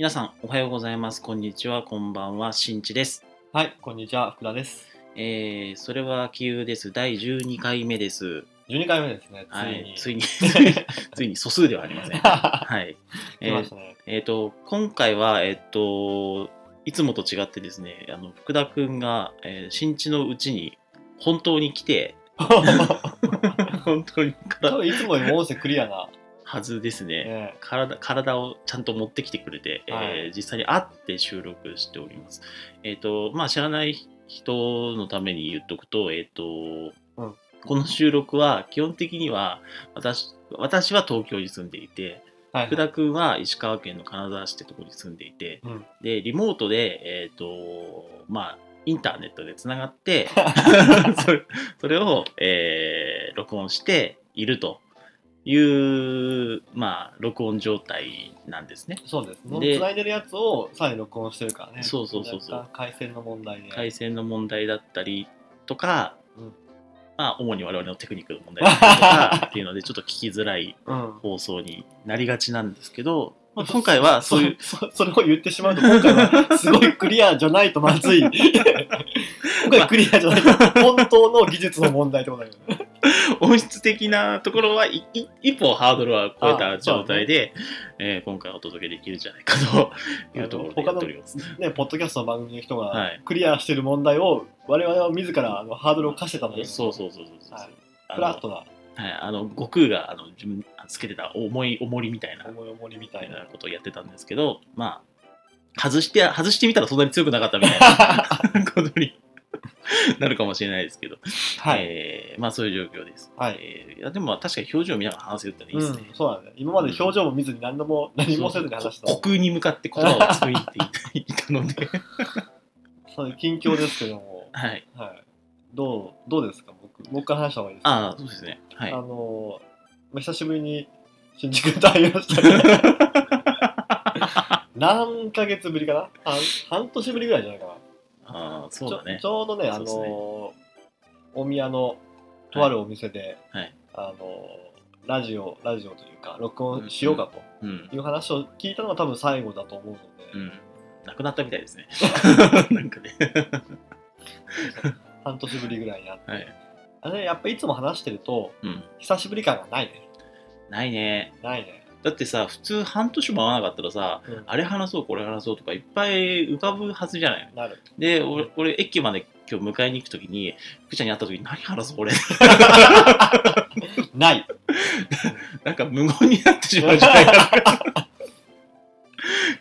皆さん、おはようございます。こんにちは。こんばんは。しんちです。はい、こんにちは、福田です。えー、それは気憂です。第12回目です。12回目ですね、つはいに。。ついに、ついに素数ではありません。はい。え ー来ましたね。えーと、今回は、えっ、と、いつもと違ってですね、あの福田くんが、えー新地のうちに本当に来て、本当に多分いつもよりも音声クリアな。はずですね。ね、体体をちゃんと持ってきてくれて、はいえー実際に会って収録しております。えっ、と、まあ、知らない人のために言っとくと、えっ、と、うんこの収録は基本的には私私は東京に住んでいて、はい。福田君は石川県の金沢市ってところに住んでいて、うんで、リモートで、えっ、と、まあ、インターネットでつながって、それそれを、えー録音しているという、まあ、録音状態なんですね。そうですね。で繋いでるやつをさらに録音してるからね。そうそうそうそう回線の問題で。回線の問題だったりとか、うんまあ、主に我々のテクニックの問題だったりとかっていうので、ちょっと聞きづらいうん。放送になりがちなんですけど、まあ、今回はそういう、そそそれを言ってしまうと今回はすごいクリアじゃないとまずい。今回クリアじゃない。と本当の技術の問題ってことだけどね。音質的なところは一歩ハードルは超えた状態で、えー今回お届けできるんじゃないかというところでやっております。ねポッドキャストの番組の人はがい。クリアしてる問題を我々は自らあのハードルを課してたんだけどそうそうそうそうそう。はい。フラットなはい、あの悟空があの自分つけてた重い重りみたいな思い思いみたいなことをやってたんですけど、まあ、外して、外してみたらそんなに強くなかったみたいな ことになるかもしれないですけど、はい、えーまあそういう状況です。はい。えーいやでも確かに表情を見ながら話せるってのはいいですね。うん、そうだね。今まで表情も見ずに何度も何もせずに話した。こ虚空に向かって言葉を作りっていたので、そういう近況ですけども、はい。はい、どうどうですか？僕僕から話した方がいいですかああ、そうですね。はいあ。のまあ久しぶりに新宿で会いましたね 何ヶ月ぶりかな？半半年ぶりぐらいじゃないかなああ、そうだねちょち。ょうどねあのそうですね大宮のとあるお店で、はい。あのラジオラジオというか録音しようかとうん。いう話を聞いたのが多分最後だと思うので、うん。なくなったみたいですね。なんかね。半年ぶりぐらいに会って、はい。あれやっぱいつも話してるとうん。久しぶり感がないねないね。ないね、だってさ、普通半年も会わなかったらさ、うんあれ話そう、これ話そうとかいっぱい浮かぶはずじゃない？なるで、俺、俺駅まで今日迎えに行くときに、福ちゃんに会ったときに何話そう、俺。ない なんか無言になってしまうじゃないか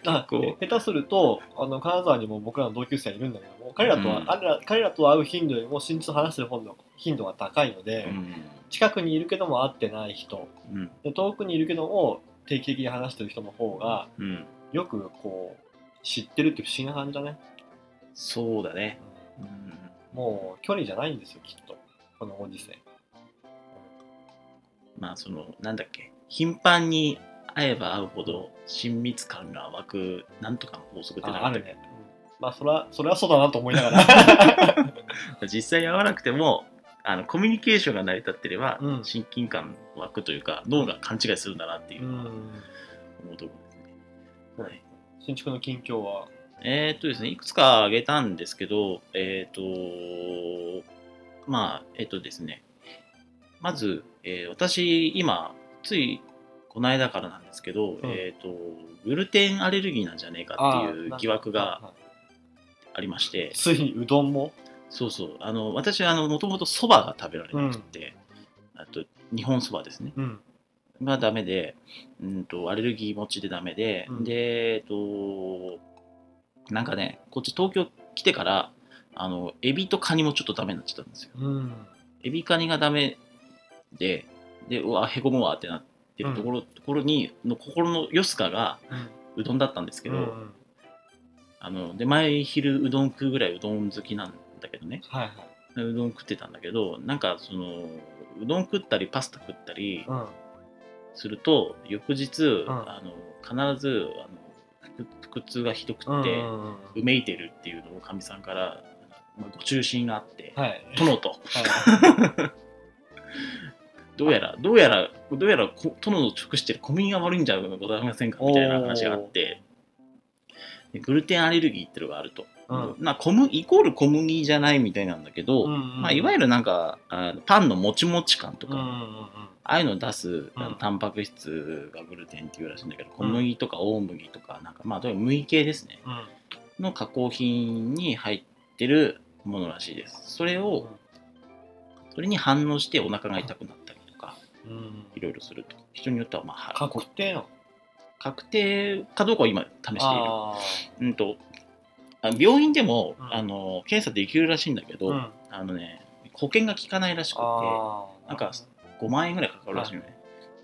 あこ下手するとあの金沢にも僕らの同級生がいるんだけども彼らとは、うんら彼らと会う頻度よりも新地と話してる方の頻度が高いので、な。うん。近くにいるけども会ってない人うん。で遠くにいるけども定期的に話してる人の方がうん。よくこう知ってるって不思議な感じだね、そうだね。もう距離じゃないんですよきっとこのご時世まあ、その、なんだっけ。頻繁に会えば会うほど親密感が湧く、なんとかの法則ってああるね、うんまあそれはそれはそうだなと思いながら。実際に会わなくてもあのコミュニケーションが成り立ってれば、うん。親近感湧くというか脳が勘違いするんだなっていううのはん。思うところですね。そうはい。新築の近況は？えーっとですねいくつか挙げたんですけどえーっとまあえーっとですね。まず、えー私今ついこの間からなんですけど、ん。えーっとグルテンアレルギーなんじゃねえかっていう疑惑がありまして。ついにうどんも？そうそう。あの、私は、あの、もともと蕎麦が食べられなくて、あと、日本蕎麦ですね。うん。がダメで、うんと、アレルギー持ちでダメで、うん。で、えっと、なんかね、こっち東京来てから、あの、エビとカニもちょっとダメになっちゃったんですよ。うん。エビカニがダメで、で、うわ、へこむわってなってるところ,、ところに、の心のよすかがうどんだったんですけど、うんあの、で、前昼うどん食うぐらいうどん好きなんだけどね。はいはい。うどん食ってたんだけどなんかそのうどん食ったりパスタ食ったりうん。すると翌日、ん。あの必ずあの腹痛がひどくって、うんうんうんうめいてるっていうのをかみさんから、まあ、ご中心があってはい。「殿と。はい どうやらどうやらどうやらこ殿の直してる小麦が悪いんじゃございませんか」みたいな話があって。でグルテンアレルギーっていうのがあると、うん。な小麦イコール小麦じゃないみたいなんだけど、うんうんまあ、いわゆるなんかあのパンのもちもち感とか、うんうんああいうのを出す、あのうん。タンパク質がグルテンっていうらしいんだけど、小麦とか大麦とか、なんかまあ、とにかく麦系ですね、うん。うんの加工品に入ってるものらしいです。それを、それに反応してお腹が痛くなっいろいろすると。人によっては、まあ、確定なの？確定かどうかを今試している。あうんとあ病院でも、うん。あの検査できるらしいんだけど、ーうん。あのね、保険が効かないらしくて、なんか5万円ぐらいかかるらしいのね。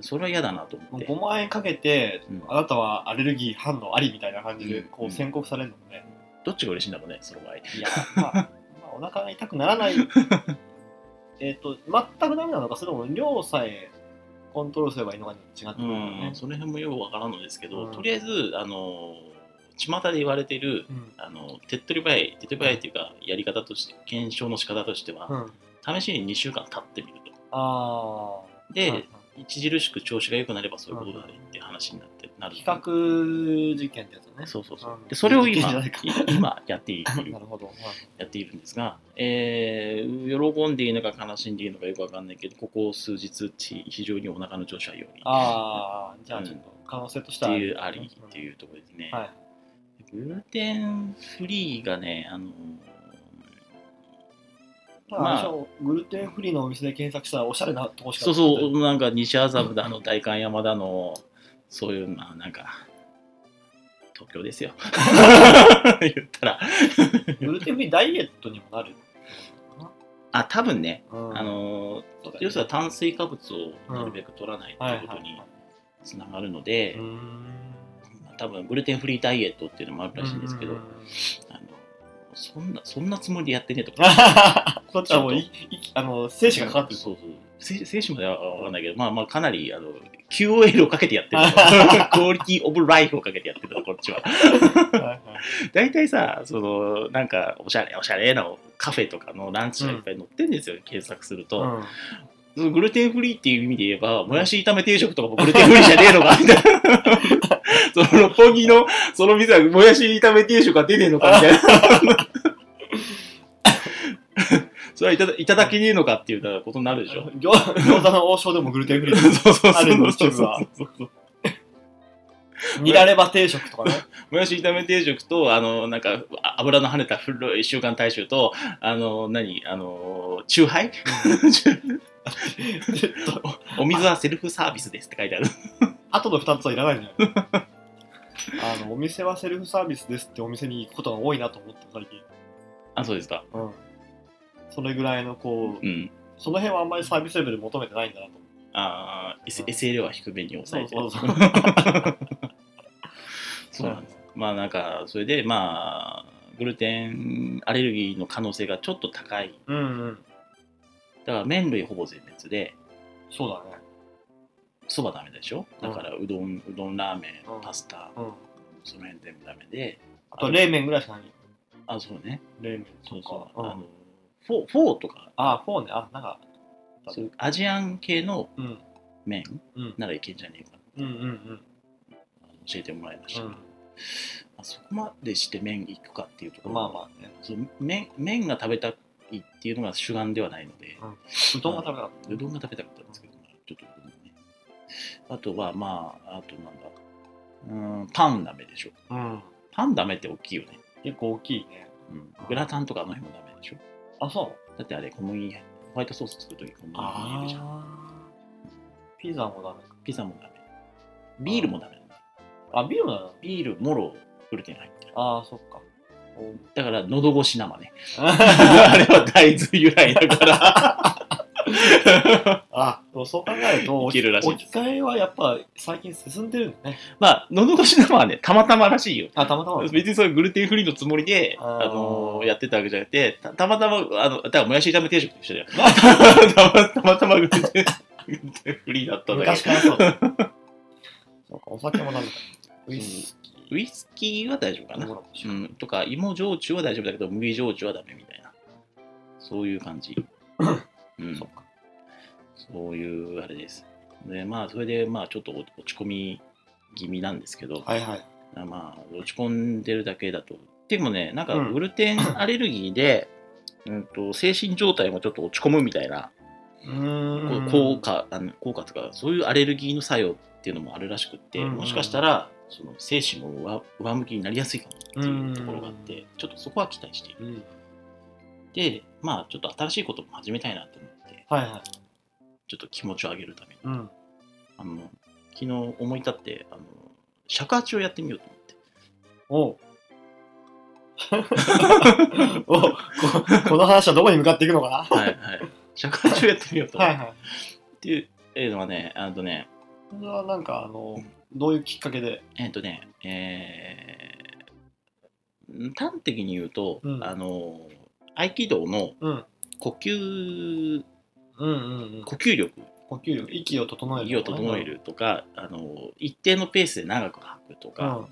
それは嫌だなと思って。5万円かけて、うん。あなたはアレルギー反応ありみたいな感じでうん。こう宣告されるのもね、どっちが嬉しいんだろうね、その場合。いや、まあ、まあ、お腹が痛くならない えっと全くダメなのかそれとも量さえコントロールすればいいのかに違ってくるのね。うん、その辺もよくわからんのですけど、うん。とりあえず、あの、巷で言われてる、うん。あの手っ取り早い、手っ取り早いっていうか、やり方として、検証の仕方としては、うん、試しに2週間経ってみると。ああで、著しく調子が良くなればそういうことだねって話になってなる。比較実験ってやつね。そうそうそう。うん。でそれを今 今やっている。なるほど、やっているんですが、えー喜んでいいのか悲しんでいいのかよくわかんないけど、ここ数日ち非常にお腹の調子は良い。ああじゃあちょっと可能性としっててはいうありっていうところですね。はい。グルテンフリーがね、あのまあ、グルテンフリーのお店で検索したらおしゃれなとこしかそうそう、なんか西麻布だの、代官山だの、そういう、まあなんか、東京ですよ。言ったら。グルテンフリーダイエットにもなるあ、多分ね、うんあのね要するに炭水化物をなるべく取らないっていうことにつながるので、多分グルテンフリーダイエットっていうのもあるらしいんですけど、うんあのそんなそんなつもりでやってねえとか。こっちはもういいあの精子がかかってるそうそう。精精子までは分かんないけど、まあまあかなりあの QOL をかけてやってる。クオリティオブライフをかけてやってるこっちは。大体さ、そのなんかおしゃれおしゃれなカフェとかのランチがいっぱい載ってんですよ、検索すると。うんグルテンフリーっていう意味で言えば、もやし炒め定食とかもグルテンフリーじゃねえのかみたいな。その六本木のその店はもやし炒め定食が出ねえのかみたいな。それはいただいただけねえのかっていうことになるでしょ。餃餃子の王将でもグルテンフリー そうそうそうあるのそう一部はそうそう。ニラレバ定食とかね。もやし炒め定食と、あの、なんか、あ油の跳ねた古い週刊大衆と、あの、何あの、チューハイ？お お水はセルフサービスですって書いてある。あとの2つはいらないんじゃないあのお店はセルフサービスですってお店に行くことが多いなと思って最近。あ、そうですか。うんそれぐらいのこううん。その辺はあんまりサービスレベル求めてないんだなと。ああ、S- SL は低めに抑えて。る。そうそうそう。そうなんです。まあなんか、それでまあ、グルテンアレルギーの可能性がちょっと高い。うんうん。だから麺類ほぼ全滅で、そうだね。そばダメでしょ？だからうどん、うどん、ラーメンうん、パスタ、うん。その辺全部ダメで、あと冷麺ぐらいしかない。あ、そうね。冷麺そうそう。うん。あのフォーフォーとか、あフォーね。あなんかそういうアジアン系のうん。麺？うん。ならいけんじゃねえかうんうんうん。教えてもらいました。あ、そこまでして麺いくかっていうところ。まあまあね。そう麺麺が食べたいっていうのが主眼ではないので、うどんが食べたかった。うどんが食べたかったんですけど、まあちょっとうどんね。あとは、まあ、あとなんだ、うーん、パンダメでしょ。うん。パンダメって大きいよね。結構大きいね。うん、グラタンとかあの辺もダメでしょ。あそうだってあれ、小麦、ホワイトソース作るとき小麦入れるじゃん。ピザもダメかピザもダメ。ビールもダメ。あビールもダメビール、もろ、グルテン入ってる。ああそっかだから、喉越し生ね。あれは大豆由来だから。あでもそう考えるといけるらしい置き換えはやっぱ最近進んでるんだねまあ、喉越し生はね、たまたまらしいよ。あたまたま別にそれグルテンフリーのつもりで、あーあのーやってたわけじゃなくて、たたまたま、あの、だからもやし炒め定食と一緒だよ。た またまたまグルテンフリーだったんだけ昔からそうそうかお酒もダメかウイスキーウイスキーは大丈夫かな。うん、とか、芋焼酎は大丈夫だけど、麦焼酎はダメみたいな。そういう感じ。うん、そっか。そういうあれです。で、まあ、それで、まあ、ちょっと落ち込み気味なんですけど、はいはい。まあ、落ち込んでるだけだと。でもね、なんか、うんグルテンアレルギーで、うんと、精神状態もちょっと落ち込むみたいな、うーん。効果、あの効果とか、そういうアレルギーの作用っていうのもあるらしくって、うんうんもしかしたら、その精神も上上向きになりやすいかもっていうところがあって、うんちょっとそこは期待している。うん。で、まあ、ちょっと新しいことも始めたいなと思って、はいはい。ちょっと気持ちを上げるために、うん。あの昨日思い立って、あの尺八をやってみようと思って。おう おここの話はどこに向かっていくのかな？はいはい。尺八をやってみようと思って。はいはい。っていうのはね、あとね、それはなんかあのどういうきっかけで？えっ、とね、えー端的に言うと、うんあの、合気道のうん。呼吸、うんうんうん。呼吸力、呼吸力。息を整える息を整えるとか、あの、一定のペースで長く吐くとうん。か、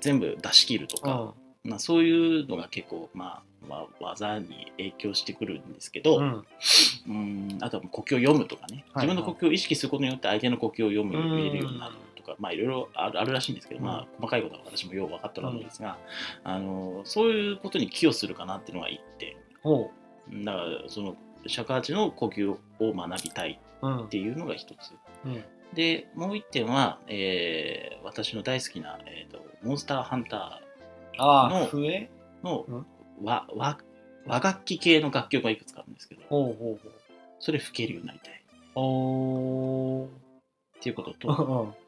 全部出し切るとか、うん。まあ、そういうのが結構、まあ、まあ、技に影響してくるんですけど、うん。うんあとは呼吸を読むとかね、はい。自分の呼吸を意識することによって相手の呼吸を読むうん。見れるようになるまあいろいろあるあるらしいんですけど、うん。まあ細かいことは私もよう分かってないんですが、あのそういうことに寄与するかなっていうのが一点ほだからその尺八の呼吸を学びたいううんっていうのが一つ。うん。でもう一点は、えー私の大好きな、えーとモンスターハンタああの笛？ーのうん。和和和楽器系の楽曲がいくつかあるんですけどほうほうそれ吹けるようになりたい。ほうっていうことおとー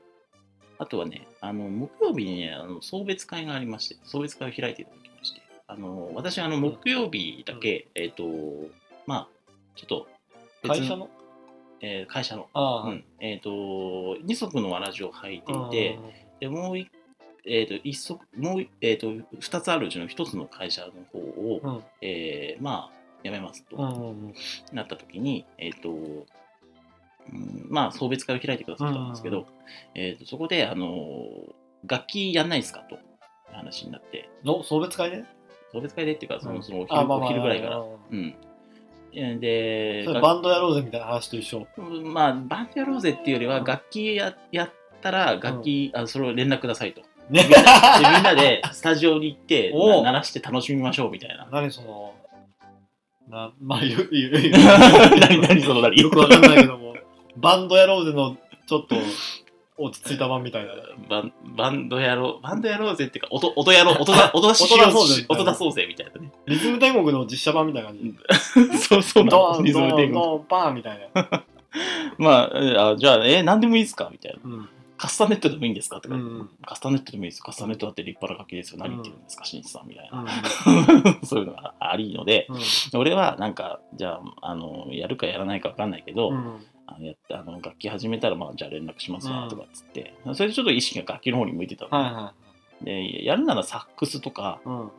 あとはね、あの木曜日にね、あの送別会がありまして、送別会を開いていただきまして、あの私、あの木曜日だけ、えっ、と、まあ、ちょっと別会社の？えー会社の、うん、えっ、と、二足のわらじを履いていて、でもういえっ、と、一足、もうい、えっ、と、二つあるうちの一つの会社の方を、うん。えーまあ、辞めますと、うんうんうん。なった時に、えっ、と、うんまあ、送別会を開いてくださったんですけど、うん。えー、とそこで、あのー楽器やんないですかという話になって、の送別会で？送別会でっていうか、そのうん。そのお昼,、お昼ぐらいから。うん。でバンドやろうぜみたいな話と一緒。うんまあ、バンドやろうぜっていうよりは、うん。楽器ややったら、楽器、あ、それを連絡くださいと。みんなでスタジオに行って、鳴らして楽しみましょうみたいな。何そのなまあよ 何何その何？よくわかんないけどもバンドやろうぜのちょっと落ち着いた版みたいなバンバンドやろう、バンドやろうぜっていうか、音音やろう、音だ音出ししよう音出そうぜ音出そうぜみたいなね。リズム天国の実写版みたいな感じ そうそうなリズム天国。ドンパンみたいな まあ、えあじゃあ、え、何でもいいですかみたいな。うんカスタネットでもいいんですかとか、うんうんカスタネットでもいいです。カスタネットだって立派な楽器ですよ。何言ってるんですか、新一さんみたいな。う そういうのがありので、ん俺はなんか、じゃあ、あの、やるかやらないか分かんないけど、うんあのやってあの楽器始めたら、まあ、じゃあ連絡しますわうん。とかっつって、それでちょっと意識が楽器の方に向いてたの、はいはでやるならサックスとか、いうん。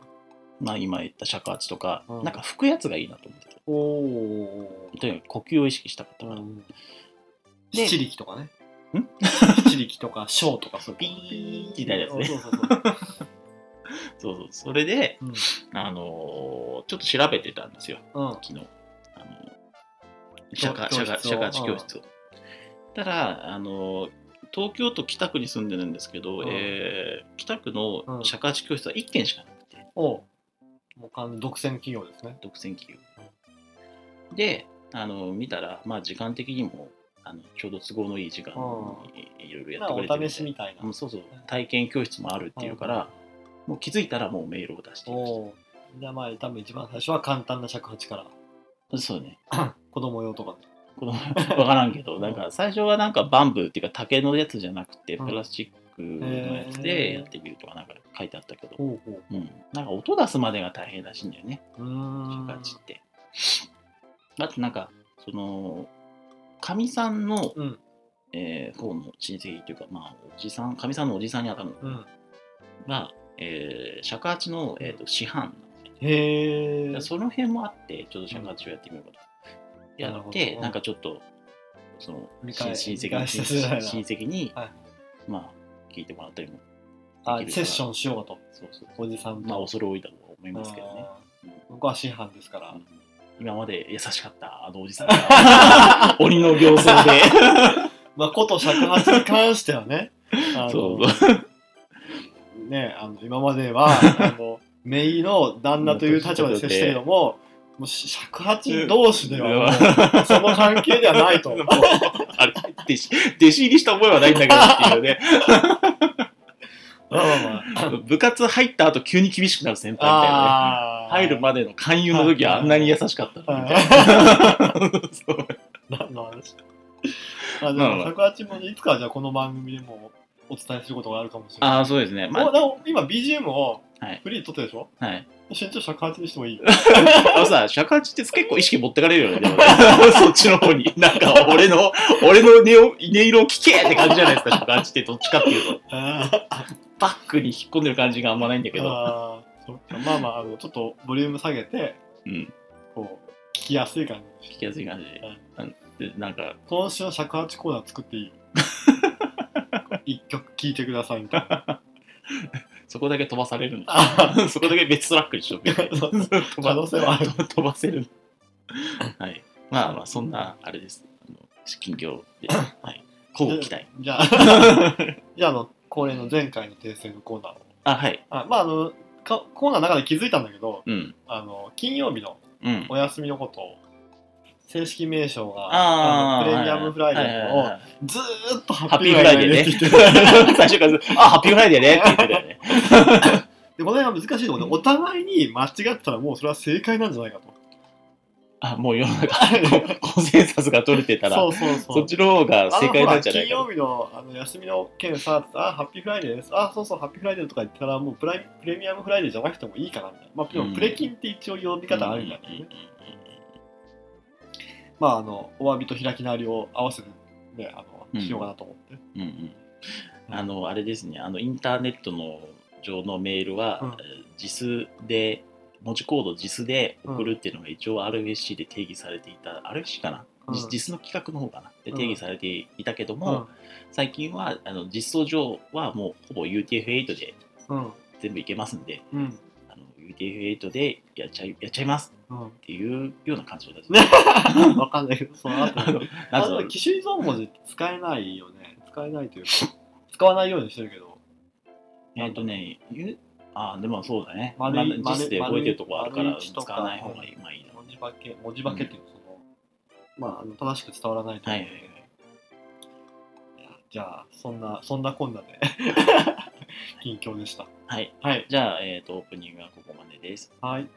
まあ、今言った尺八とか、うん。なんか吹くやつがいいなと思ってておおとにかく呼吸を意識したかったから、で七力とかね。ん？七力とか小とか。そういうピーって。なるやつね。そうそうそう。そうそう。それで、うん。あのーちょっと調べてたんですよ。うん。昨日尺教室を。尺尺八教室を。ただ、あの東京都北区に住んでるんですけど、うん。えー北区のうん。尺八教室は1軒しかなくて、おうもう完全独占企業ですね。独占企業。で、あの見たら、まあ、時間的にもあのちょうど都合のいい時間にいろいろやまあってくれてるのでお試しみたいな。うんそうそう。体験教室もあるっていうから、もう気づいたらもうメールを出していましおうじゃあまあ多分一番最初は簡単な尺八から。た。そうね。子供用とか。このわからんけど、なんか最初はなんかバンブーっていうか竹のやつじゃなくて、うん。プラスチックのやつでやってみるとかなんか書いてあったけど、ほうん、なんか音出すまでが大変らしいんだよね、尺八って。あとなんか、その、かみさんの、うん。えー方の親戚っていうか、まあ、おじさん、かみさんのおじさんに当たるのうん。が、えー尺八の、えー、と師範なのね。へその辺もあって、ちょっと尺八をやってみようかと。やって、ど。なんかちょっと、その親親戚 親戚に、はい。まあ、聞いてもらったりもあセッションしようと。そうそうおじさんと。まあ恐れ多いだと思いますけどね、僕は師範ですから、うん。今まで優しかったあのおじさんが 鬼の形相で。まあこと尺八に関してはねあのそうそう。ねあの今まではあの姪の旦那という立場で接してるのももう尺八同士ではその関係ではないと。あれ弟子弟子入りした覚えはないんだけどっていうね。まあまあまあ。部活入った後急に厳しくなる先輩みたいなね。入るまでの勧誘の時はあんなに優しかったのみたいはなそう。何の話あ。でも尺八もいつかじゃあこの番組でもお伝えすることがあるかもしれない。ああそうですね。ま今 BGM をはい。フリーで撮ってるでしょ？あはい。身長尺八にしてもいい あのさ、尺八って結構意識持ってかれるよね、でもね。そっちの方に。なんか、俺の、俺の音を音色を聞けって感じじゃないですか、尺八ってどっちかっていうと。あバックに引っ込んでる感じがあんまないんだけど。あーそっか。まあまああのちょっとボリューム下げてうん。こう聞きやすい感じ聞きやすい感じ。で。うん。でなんか、今週の尺八コーナー作っていい？一曲聴いてくださいみたいなそこだけ飛ばされるの。あ そこだけ別トラックにしとく。飛可能性はある 飛ばせる。はい。まあまあ、そんな、あれです。あの近況で。はい。こう期待。じゃあじゃああの恒例の前回の訂正のコーナーをあ、はい。あまああのかコーナーの中で気づいたんだけどうん。あの金曜日のうん。お休みのことを正式名称があプレミアムフライデーをを。ずーっとハハッピーフライデーね。って言って最初からずあ、ハッピーフライデーねって言ってたよね。でこの辺は難しいところでお互いに間違ってたらもうそれは正解なんじゃないかと。あ、もう世の中、コンセンサスが取れてたら、そうそうそう。そっちの方が正解なんじゃないか金曜日のあの休みの件さ、あ、ハッピーフライデーです。あ、そうそう、ハッピーフライデーとか言ったら、もうプライプレミアムフライデーじゃなくてもいいかなみたいな。まあ、プレキンって一応呼び方あるんだけどね。うんまあ、あの、お詫びと開き直りを合わせて、ね、あうんの、しようかなと思って。うんうん。あの、あれですね、あの、インターネットの上のメールは、JIS で、文字コード JIS で送るっていうのが一応 RFC で定義されていた、RFC かな、うん。JIS の企画の方かな？でうん定義されていたけどうも、最近はあの実装上はもうほぼ UTF-8 でん。うん。全部いけますんで、うん。あの UTF-8 でやっちゃいやっちゃいますうん。っていうような感想ですねわかんないけど、その後あのあなんとの機種依存文字使えないよね。使えないというか、使わないようにしてるけど。えっ、とね、ゆあでもそうだね。丸いまあ実で覚えてるとこあるから使わない方がいい。まあいいな。文字化け、文字化けっていうのその、まあ、あの正しく伝わらないと思うので、はいじゃあ、そんな、そんなこんなで、近況でした。はい。はい。じゃあ、えっ、と、オープニングはここまでです。はい。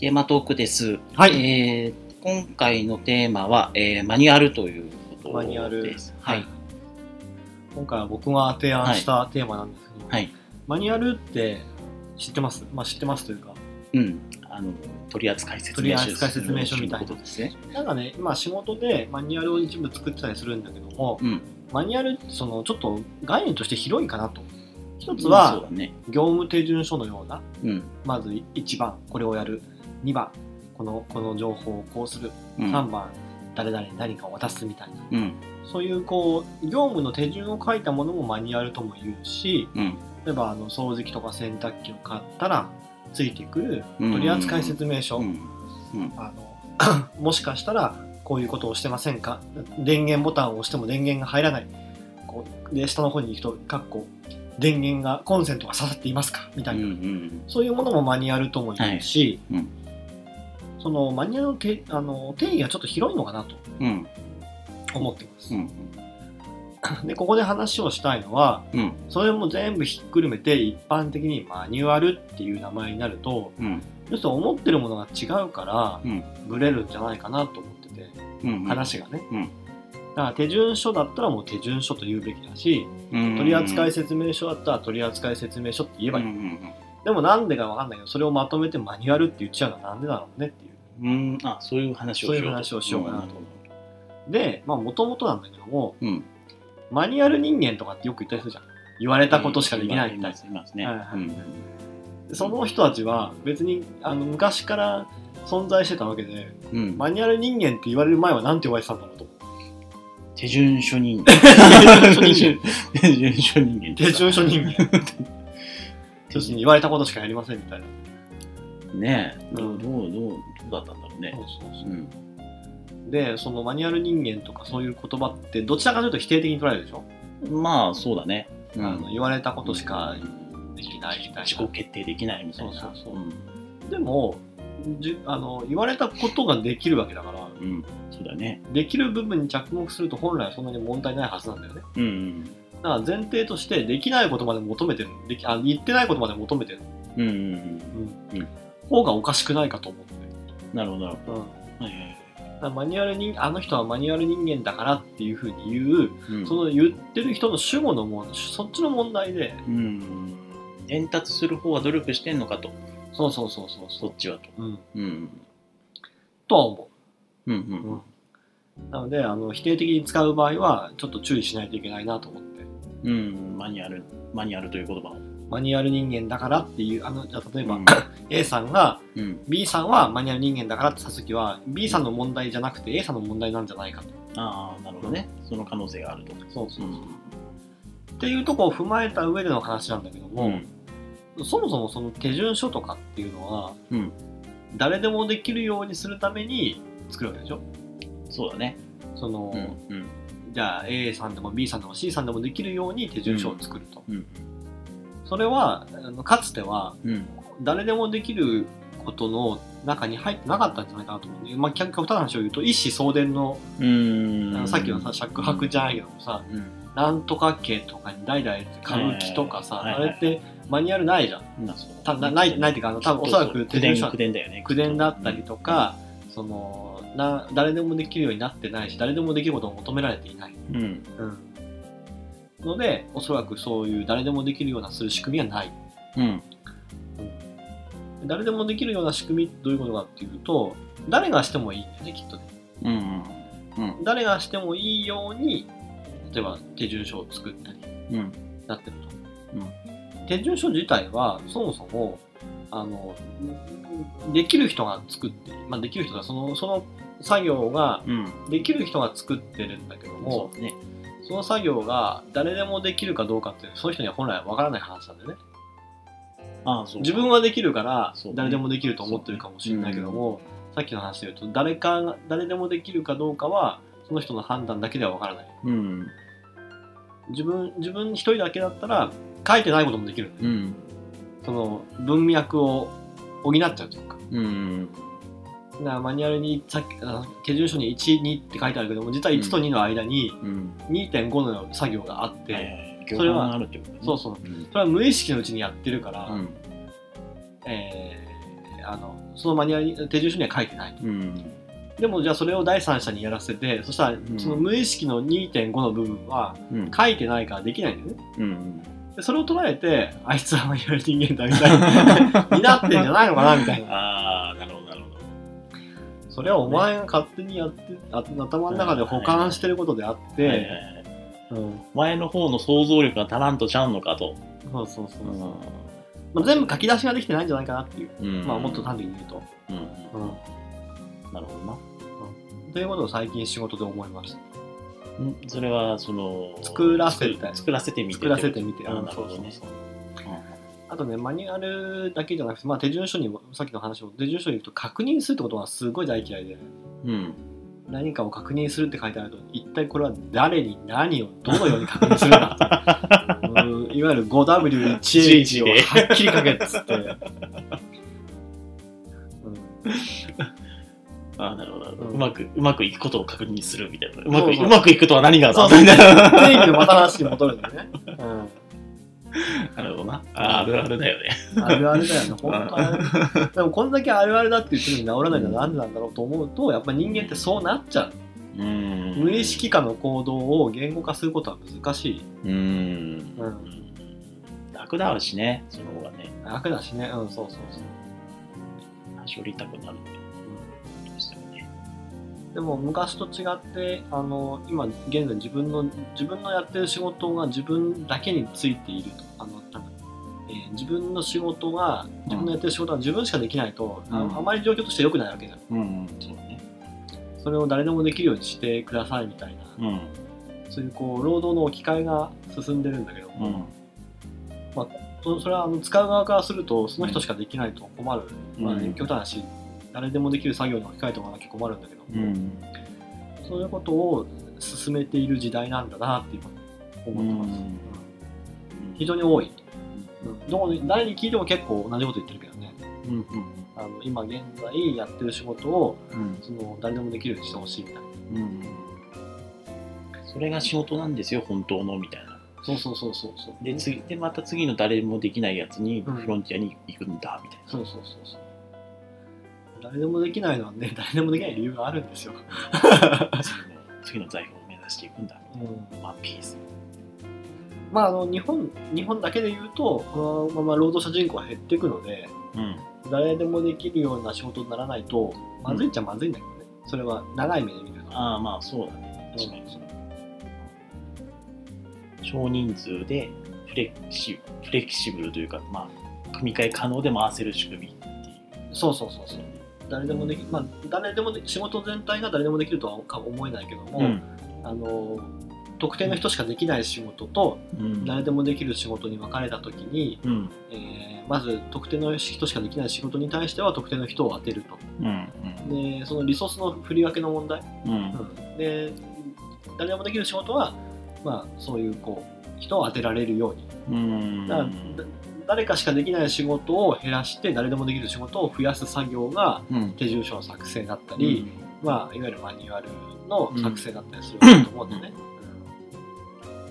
テーマトークです。はいえー今回のテーマは、えーマニュアルということです。マニュアル。はい。今回は僕が提案したテーマなんですけど、はい。マニュアルって知ってます？まあ知ってますというか、うん。あの、取扱説明書取扱説明書みたいなことですね。なんかね、今仕事でマニュアルを一部作ってたりするんだけども、うん。マニュアルってそのちょっと概念として広いかなと。一つは。業務手順書のような、うん。まず1番これをやる、2番このこの情報をこうする、うん。3番誰々に何かを渡すみたいな。うん。そういうこう業務の手順を書いたものもマニュアルとも言うし、うん。例えばあの掃除機とか洗濯機を買ったらついてくるうん取扱説明書。あの もしかしたらこういうことをしてませんか？電源ボタンを押しても電源が入らないこうで下の方に行くとかっこ電源がコンセントが刺さっていますか？みたうん。いうな、ん。そういうものもマニュアルとも言うし、はいうんそのマニュアルのてあの定義がちょっと広いのかなとうん。思ってます、うん。でここで話をしたいのはうん。それも全部ひっくるめて一般的にマニュアルっていう名前になるとうん。要するに思ってるものが違うからうん。ブレるんじゃないかなと思っててうん。話がね、うんだから手順書だったらもう手順書と言うべきだしうん。取扱説明書だったら取扱説明書って言えばいい、うんうんでもなんでかわかんないけどそれをまとめてマニュアルって言っちゃうのはなんでだろうねっていううん。あそういう話をしようと。そういう話をしようかなとんでまあもともとなんだけどもうん。マニュアル人間とかってよく言ったりするじゃん。言われたことしかできないみたいな、いますね。はいはい。うん。その人たちは別にあの昔から存在してたわけでうん。マニュアル人間って言われる前は何て呼ばれてたんだろうと。手順書人。間。手順手順書人間。手順書人間。要するに言われたことしかやりませんみたいなねえ、どううんどう、どう、どうだったんだろうね。そうそううん。そうでそのマニュアル人間とかそういう言葉ってどちらかというと否定的に捉えるでしょ、まあ、そうだね。うんあの言われたことしかできないみたいな自己決定できないみたいな。そうそうそううんでもじあの言われたことができるわけだからうん。そうだね。できる部分に着目すると本来はそんなに問題ないはずなんだよねうんうん。だから前提としてできないことまで求めてるできあ言ってないことまで求めてるうんうんうん。うん方がおかしくないかと思って、なるほど、なるほど。はいはいマニュアル人あの人はマニュアル人間だからっていうふうに言ううんその言ってる人の主語のもんそっちの問題でうん。伝達する方は努力してんのかと、そうそうそうそうそそっちはと。う、うん、うん。とは思うんうんうなのであの否定的に使う場合はちょっと注意しないといけないなと思ってうん。うん。マニュアル、マニュアルという言葉を。マニュアル人間だからっていうあのじゃあ例えば、うん A さんがうん。B さんはマニュアル人間だからって言った時は B さんの問題じゃなくて A さんの問題なんじゃないかとああ、なるほどね。その可能性があると。そうそうう、ん。っていうところを踏まえた上での話なんだけども、うん。そもそもその手順書とかっていうのはうん。誰でもできるようにするために作るわけでしょ？そうだね。その、うん。うん。じゃあ A さんでも B さんでも C さんでもできるように手順書を作ると、うん。それはかつてはうん。誰でもできることの中に入ってなかったんじゃないかなと思うまあ、極端な話を言うと一子相伝のさっきのさ尺白じゃないけどもさ、うん。なんとか家とかに代々歌舞伎とかさ、あれってマニュアルないじゃん。たなないないっていうかあの多分おそらく手口伝口伝だよね。口伝だったりとか、そのな誰でもできるようになってないし誰でもできることを求められていない、うん。うん。うん、のでおそらくそういう誰でもできるようなする仕組みはないうん。誰でもできるような仕組みどういうことかっていうと誰がしてもいいんだよねきっとねうん。うん。誰がしてもいいように例えば手順書を作ったりうん。なってると、手順書自体はそもそもあのできる人が作ってまあできる人がそのその作業がうん。できる人が作ってるんだけどもそうだね。その作業が誰でもできるかどうかってその人には本来は分からない話なんだよねああ、そう。自分はできるから誰でもできると思ってるかもしれないけども、さっきの話で言うと誰かが誰でもできるかどうかはその人の判断だけでは分からないうん。自分自分一人だけだったら書いてないこともできるうん。その文脈を補っちゃうというかうん。だからマニュアルにさ手順書に12って書いてあるけども実は1と2の間にうん。2.5の作業があって、はいはいそれは。そうそううん。それは無意識のうちにやってるから、うん。えーあのそのマニュアルに手順書には書いてないとうん。でもじゃあそれを第三者にやらせてそしたらんその無意識の2.5の部分はうん。書いてないからできないんだよねうん。でそれを捉えてあいつはマニュアル人間だみたいな になってんじゃないのかなみたいなああ、なるほど。それはお前が勝手にやってあ頭の中で保管してることであって、前の方の想像力が足らんとちゃうのかと。そうそうそうう。そう、まあ、全部書き出しができてないんじゃないかなっていう、ん。まあもっと単純に言うと、うん。うん。なるほどな。ということを最近仕事で思いました。ん。それは、その、作らせて。作作らせてみて。作らせてみて。あうんなるほどね。そうそうそうあとねマニュアルだけじゃなくて、まあ、手順書にもさっきの話も手順書に行くと確認するってことがすごい大嫌いで。うん。何かを確認するって書いてあると一体これは誰に何をどのように確認するんだとうんいわゆる 5W1H をはっきり書けっつって、うん。あなるほど、うん。うまく、うまくいくことを確認するみたいな。うまく、そうまくいくとは何がそうそう。みたいな。定義のまた話に戻るんだよね、うん なるほどな。ああるあるだよね。あるあるだよね、本当あるでもこんだけあるあるだって言ってるのに治らないのはなんでなんだろうと思うと、やっぱ人間ってそうなっちゃう。うん。無意識化の行動を言語化することは難しい。うん。うん。楽だわしね、その方がね。楽だしね、うん、そうそうそう。はしょりたくなる。でも昔と違ってあの今現在自分の自分のやってる仕事が自分だけについていると。あのなんかえー自分の仕事が自分のやってる仕事が自分しかできないと、あうん。あまり状況として良くないわけじゃん。うん。うん。そうね。それを誰でもできるようにしてくださいみたいな、うん。そういうこう労働の置き換えが進んでるんだけども、うん。そそれはあの使う側からするとその人しかできないと困る、まあうん。極端なし誰でもできる作業に置き換えてもらわなきゃ困るんだけど、うん。そういうことを進めている時代なんだなって今思ってます、うん。うん非常に多い、うん、どこに誰に聞いても結構同じこと言ってるけどね。うんうんあの今現在やってる仕事をうん。その誰でもできるようにしてほしいみたいな。うん。それが仕事なんですよ本当のみたいな。そうそうそうそうそう。で次でまた次の誰もできないやつにうん。フロンティアに行くんだみたいな、そうそうそうそう誰でもできないのはね誰でもできない理由があるんですよ、次の財宝を目指していくんだ。みうん。たいなワンピース。まあ、あの日本日本だけで言うとこのまま労働者人口は減っていくのでうん。誰でもできるような仕事にならないとまずいっちゃまずいんだけどね、それは長い目で見るとああまあそうだね。確かに。少人数でフレキシフレキシブルというかまあ組み替え可能で回せる仕組みっていう。そうそうそうそう誰でもできまあ誰でもで仕事全体が誰でもできるとはか思えないけども、うん。あの特定の人しかできない仕事とうん。誰でもできる仕事に分かれた時に、うん。えーまず特定の人しかできない仕事に対しては特定の人を当てると。うん。でそのリソースの振り分けの問題、うん。うん。うんで誰でもできる仕事は、まあ、そういうこう人を当てられるように。うん。だからだ誰かしかできない仕事を減らして誰でもできる仕事を増やす作業がうん。手順書の作成だったり、まあ、いわゆるマニュアルの作成だったりすると思うんだよね。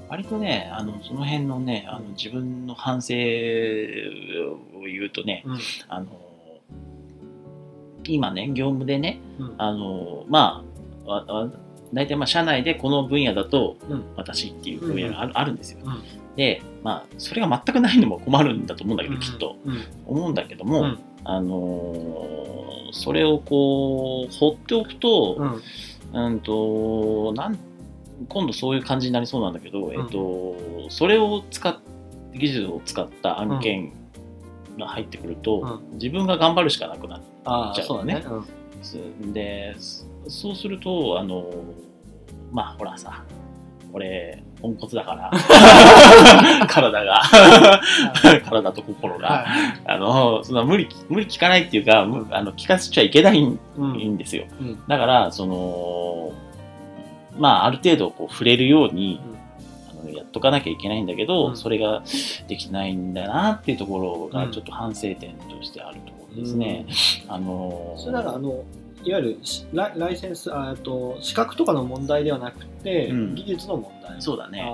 割とねあのその辺のねあの自分の反省を言うとねうん。あの今ね業務でねうん。あのまあ大体まあ社内でこの分野だとうん。私っていう分野がある,、あるんですよ。うんでまあそれが全くないのも困るんだと思うんだけど、きっと。うん。思うんだけども、うん。あのーそれをこう放っておくと、うん。うんとなん今度そういう感じになりそうなんだけど、えっと、それを使っ技術を使った案件が入ってくると、自分が頑張るしかなくなるああじゃうだね。ねん。でそそうするとあのまあほらさ俺ポンコツだから。体が。体と心が、はい。あのその無理無理聞かないっていうか、むあの聞かせちゃいけないんうんいいんですよ。うん。だから、その、まあ、ある程度こう触れるように、あのやっとかなきゃいけないんだけど、うん。それができてないんだなっていうところが、うん。ちょっと反省点としてあるところですね。あのそれならあのいわゆるしラライセンスあえっと資格とかの問題ではなくて、うん。技術の問題。そうだね。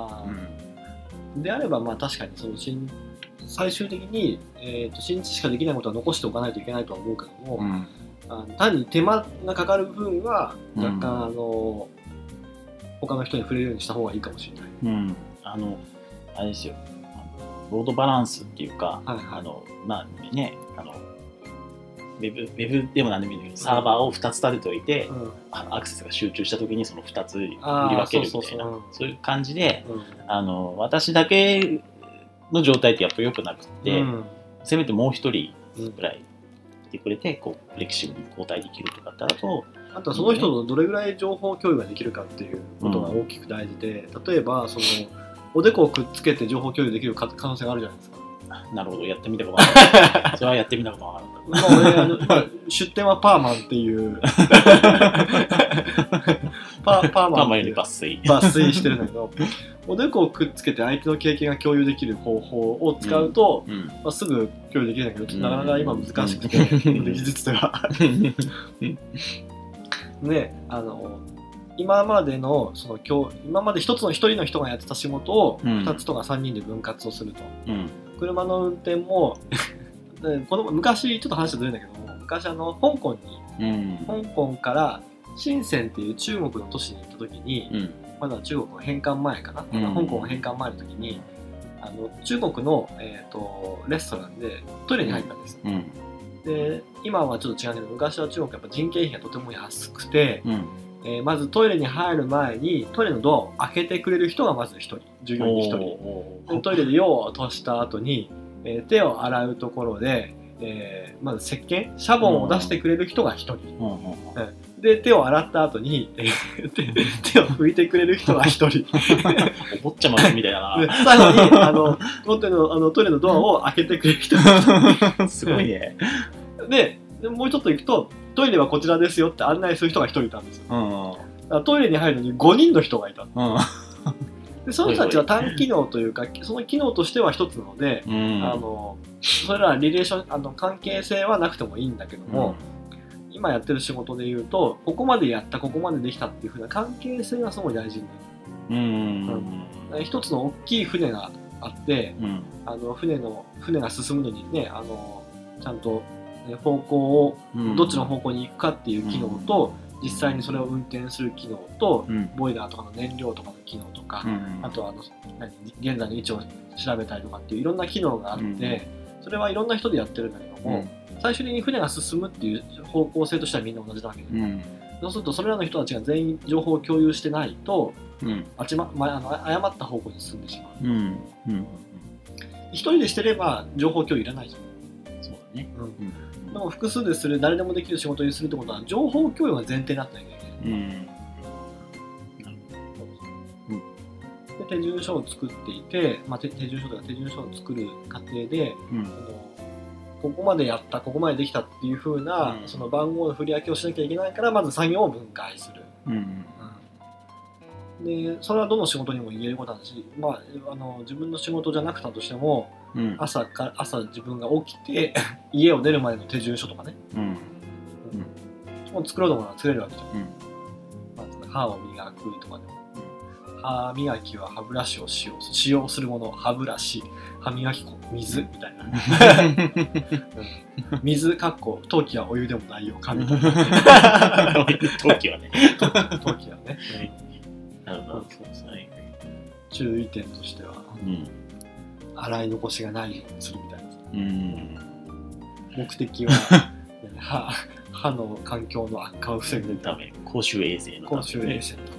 うん。であればまあ確かにその新最終的に、えー、と新知しかできないことは残しておかないといけないとは思うけども、うん。あの単に手間がかかる分はうん。若干、あの他の人に触れるようにした方がいいかもしれない。うん、あの、あれですよ、ロードバランスっていうか、はいはい。あの、まあね、あの、ウェブウェブでも何でもいいんだけど、サーバーを2つ立てておいて、うん。あアクセスが集中した時にその2つ振り分けるみたいな。そういう感じでうん。あの私だけの状態ってやっぱ良くなくって、うん。せめてもう一人うんぐらいいてくれてこうフレキシブルに交代できるとかってあるとあとはその人とどれぐらい情報共有ができるかっていうことが大きく大事で、例えばそのおでこをくっつけて情報共有できるか可能性があるじゃないですか。なるほどやってみたことなかった。それはやってみたことなかった。まあ俺あの今出典はパーマンっていう。パーパーマンより抜粋。抜粋してるんだけどおでこをくっつけて相手の経験が共有できる方法を使うと、うんまあ、すぐ共有できるんだけどなかなか今難しくて、うん技術では。ねあの今までのその今日今まで一つの一人の人がやってた仕事をうん。二つとか三人で分割をすると、うん車の運転もでこの昔ちょっと話はずれるんだけども昔あの香港にうん。香港から深センっていう中国の都市に行った時に、うん。まだ中国の返還前かな、うん。香港の返還前の時にあの中国の、えー、とレストランでトイレに入ったんですよ、うん。で今はちょっと違うけど昔は中国やっぱ人件費がとても安くてうんえーまずトイレに入る前にトイレのドアを開けてくれる人がまず1人。従業員に1人トイレで用を落とした後に、えー手を洗うところで、えーまず石鹸シャボンを出してくれる人が1人、うんで手を洗った後に、えー手手を拭いてくれる人が1人。でお坊ちゃまみたいだ 最後にあのトイレのあのトイレのドアを開けてくれる人が1な。すごいね。でもうちょっと行くとトイレはこちらですよって案内する人が1人いたんですよ。トイレに入るのに5人の人がいた。うん。でその人たちは単機能というかその機能としては1つなので、うん。あのそれらリレーションあの関係性はなくてもいいんだけども、今やってる仕事で言うとここまでやったここまでできたっていうふうな関係性がすごい大事になうんうん一つの大きい船があってうん。あの船の船が進むのにねあのちゃんと、ね方向をうん。どっちの方向に行くかっていう機能と、実際にそれを運転する機能と、うん。ボイラーとかの燃料とかの機能とか、うん。あとはあの何現在の位置を調べたりとかっていういろんな機能があって、うん。それはいろんな人でやってるんだけども、最終的に船が進むっていう方向性としてはみんな同じなわけで、うん。そうするとそれらの人たちが全員情報を共有してないとうん。あちま、まあ、あの誤った方向に進んでしまう。うん。うん。一人でしてれば情報共有いらないじそうだね。ゃん、うん、うんでも複数でする誰でもできる仕事にするってことは情報共有が前提になってなきゃいけないうん。で手順書を作っていて、まあ、手手順書とか手順書を作る過程でうん。ここまでやったここまでできたっていう風な、うん。その番号の振り分けをしなきゃいけないからまず作業を分解する、うん。でそれはどの仕事にも言えることだし、まあ、あの自分の仕事じゃなくたとしてもうん。朝か朝自分が起きて 家を出るまでの手順書とかね、うん。もう作ろうと思ったら作れるわけじゃん、うん。まあ、歯を磨くとかでも歯磨きは歯ブラシを使用す使用するもの。歯ブラシ。歯磨き粉。水。みたいな。水かっこ陶器はお湯でもないよ。紙とか 陶器はね。陶器はね。なるほど。そうですね。注意点としては。うん洗い残しがないようにするみたいな。うん。目的は歯歯の環境の悪化を防ぐみたいなダメ。公衆衛生のため。公衆衛生のた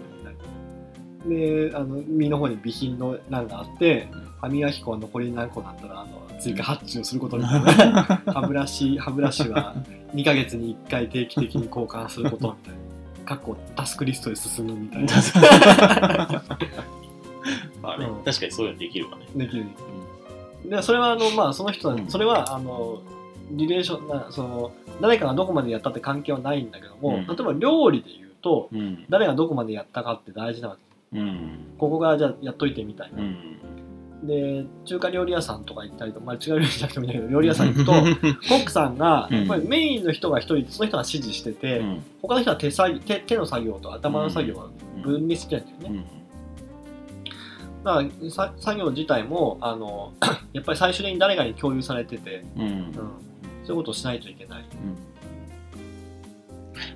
めにねであの身の方に備品の欄があって歯磨き粉は残り何個だったらあの追加発注することみたいな 歯ブラシ歯ブラシは2ヶ月に1回定期的に交換することみたいなタスクリストで進むみたいな。ま あねうん。確かにそういうのできるわね。できる。でそれはあの、まあ、その人それはあのリレーションなその誰かがどこまでやったって関係はないんだけども、うん。例えば料理で言うとうん。誰がどこまでやったかって大事なわけ。うん。ここがじゃあやっといてみたいな、うん。で中華料理屋さんとか行ったりとか、まあ、中華料理じゃなくてもいいんだけど料理屋さん行くとコックさんがうん。やっぱりメインの人が一人その人が指示してて、うん。他の人は手作業手手の作業と頭の作業は分離してるんだよね、だからさ作業自体もあの やっぱり最終的に誰かに共有されてて、うん。うん。うん、そういうことをしないといけない。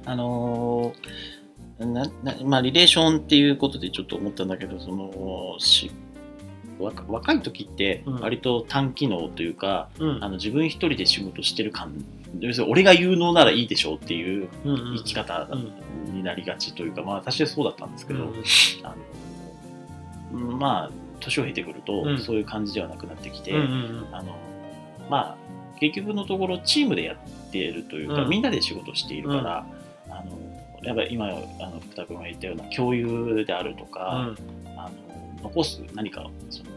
あのーななまあ、リレーションっていうことでちょっと思ったんだけどそのし若若い時ってうん。割と単機能というか、うん。あの自分一人で仕事してる感要するに俺が有能ならいいでしょうっていううんうん。生き方うんになりがちというか、まあ私はそうだったんですけど、うん。あのまあ年を経てくると、うん。そういう感じではなくなってきて、うんうんあのまあ結局のところチームでやっているというか、うん。みんなで仕事しているから、あのやっぱり今あの福田君が言ったような共有であるとか、あの残す何かその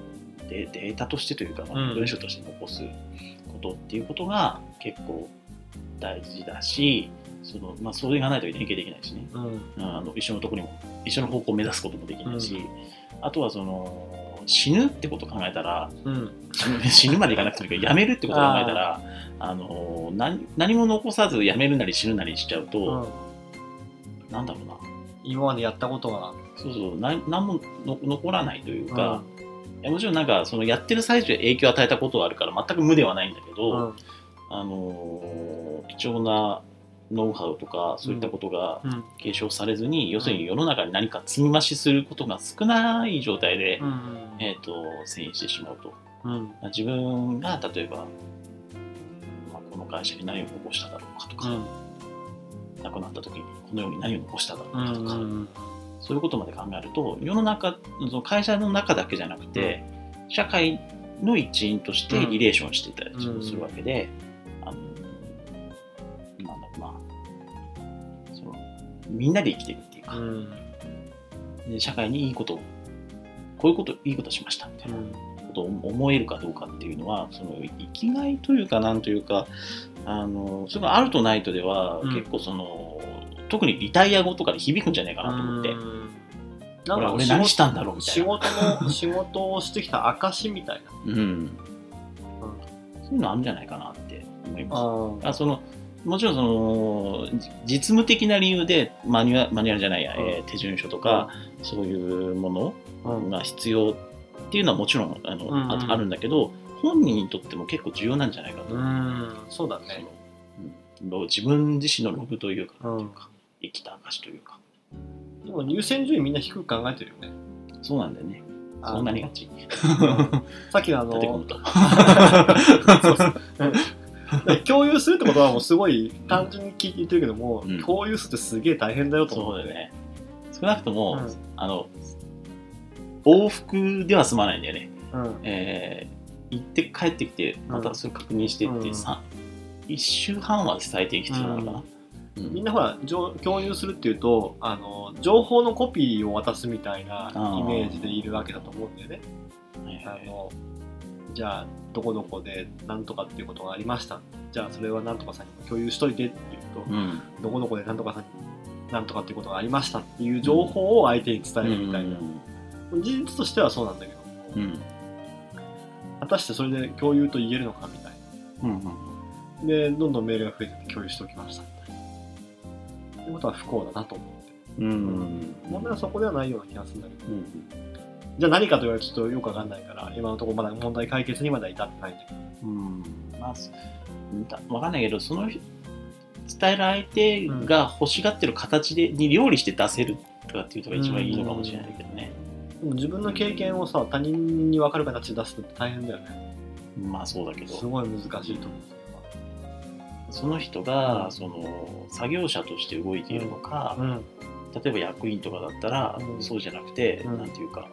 デデータとしてというか、まあうん。文章として残すことっていうことが結構大事だしその、まあ、それがないと連携できないしね、うん。うんうんあの一緒のところにも一緒の方向を目指すこともできないし、あとはその死ぬってことを考えたらうん。死ぬまでいかなくてもいいけど辞めるってことを考えたらあの何何も残さず辞めるなり死ぬなりしちゃうと、うん。なんだろうな。今までやったことが。そうそう。何何もの残らないというか、いやもちろんなんかそのやってる最中で影響を与えたことはあるから全く無ではないんだけど、うん。あの貴重なノウハウとかそういったことがうん。継承されずに、要するに世の中に何か積み増しすることが少ない状態で、うん。えー、と遷移してしまうと。うん。自分が例えば、まあ、この会社に何を残しただろうかとか、うん。亡くなった時にこの世に何を残しただろううかとか、ん。そういうことまで考えると世の中その会社の中だけじゃなくて、社会の一員としてリレーションしていたりするわけで、みんなで生きていくっていうか、うん。で社会にいいことをこういうこといいことしましたみたいなことを思えるかどうかっていうのはその生きがいというかなんというかあのそれがあるとないとでは、うん。結構その特にリタイア後とかで響くんじゃないかなと思って。うん。俺俺何したんだろうみたいな。仕事の仕事をしてきた証みたいな。うん、そういうのあるんじゃないかなって思います。ああそのもちろんそのじ実務的な理由でマニュアマニュアルじゃないや、うん。えー手順書とか、そういうものうん。が必要っていうのはもちろんあの、うん。うんああるんだけど本人にとっても結構重要なんじゃないかと、うん。そうだそね自分自身のログというか,、いうか生きた証というか。でも優先順位みんな低く考えてるよね。そうなんだよね。あそうなりがち。さっきのあの そうそう。で 共有するってことはもうすごい単純に聞いて言ってるけども、うん。共有するってすげえ大変だよと思ってそうだよね。少なくとも、うん。あの往復では済まないんだよね。うん。えー行って帰ってきてまたそれ確認してって、うん。さ1週半は伝えていき必要なのかな、うん。みんなほらじょ共有するっていうとあの情報のコピーを渡すみたいなイメージでいるわけだと思うんだよね。はいはいあのじゃあどこどこで何とかっていうことがありました。じゃあそれは何とかさんにも共有しといてっていうと、うん。どこどこで何とかさんに何とかっていうことがありましたっていう情報を相手に伝えるみたいな、事実としてはそうなんだけどうん。果たしてそれで共有と言えるのかみたいうんうん。なでどんどんメールが増えて共有しておきましたみたいな。ってことは不幸だなと思って。うん。問題はそこではないような気がするんだけど。うんじゃあ何かと言われるとちょっとよくわかんないから今のところまだ問題解決にまだ至ってないんだけど。うん。まあわかんないけどその人伝える相手が欲しがってる形でに料理して出せるとかっていうのが一番いいのかもしれないけどね、でも自分の経験をさ他人に分かる形で出すのって大変だよね。まあそうだけど。すごい難しいと思う。その人がその作業者として動いているのか、うん。例えば役員とかだったら、うん。そうじゃなくて、うん。なんていうか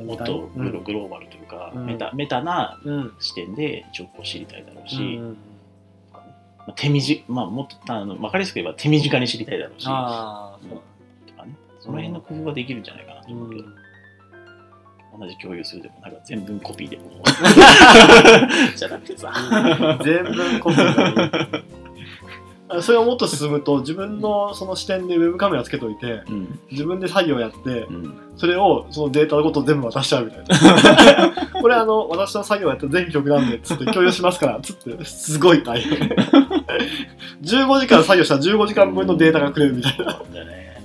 もっとうんグロ,、グローバルというか、うん。メタメタなうん。視点で情報を知りたいだろうし、うん。まあ手短まあもっとあの分かりやすく言えば手短に知りたいだろうしあうとかね。その辺の工夫はできるんじゃないかなとう思うけど、ん。同じ共有するでもなんか全文コピーでも。じゃなくてさ、全文コピーそれをもっと進むと自分のその視点でウェブカメラつけといてうん。自分で作業やってうん、それをそのデータごと全部渡しちゃうみたいな。これあの私の作業やって全曲なんでつって共有しますからつってすごい大変。15時間作業したら15時間分のデータがくれるみたいな。そうだね。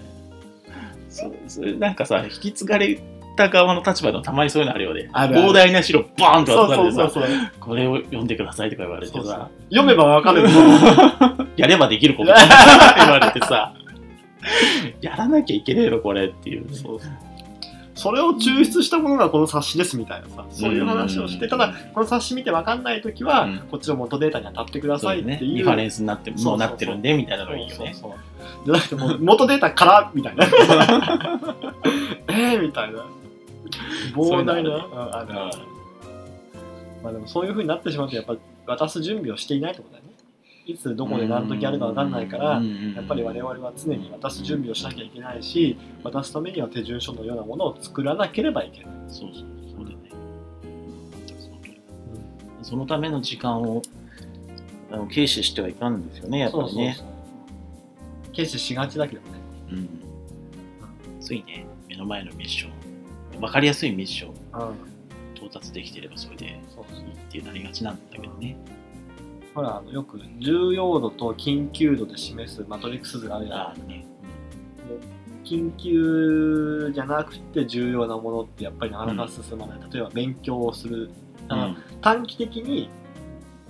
そうそれなんかさ引き継がれた側の立場でもたまにそういうのあるよねあるある。膨大な資料バーンと渡されてさそうそうそうこれを読んでくださいとか言われてそうそうさ読めばわかるやればできることだ 言われてさ。やらなきゃいけねえのこれっていうね。そうそう。それを抽出したものがこの冊子ですみたいなさ。そういう話をしてうん。ただこの冊子見て分かんない時は、うん。こっちの元データに当たってくださいっていう。ね。リファレンスになってそうなってるんでみたいなのがいいよね。そうそうそう。じゃなくて元データからみたいな。えーみたいな膨大な。まあでもそういうふうになってしまうとやっぱ渡す準備をしていないってことだよね。いつどこで何時あるか分かんないからやっぱり我々は常に渡す準備をしなきゃいけないし渡すためには手順書のようなものを作らなければいけない、そうそうそう。だよね。そのための時間をあの軽視してはいかんですよねやっぱりね。そうそうそう。決してしがちだけどね。うん。ついね目の前のミッション分かりやすいミッション。うん。到達できてればそれでいいってなりがちなんだけどね。ほらあのよく重要度と緊急度で示すマトリックス図があるじゃない緊急じゃなくて重要なものってやっぱりなかなか進まない、例えば勉強をする。あの短期的に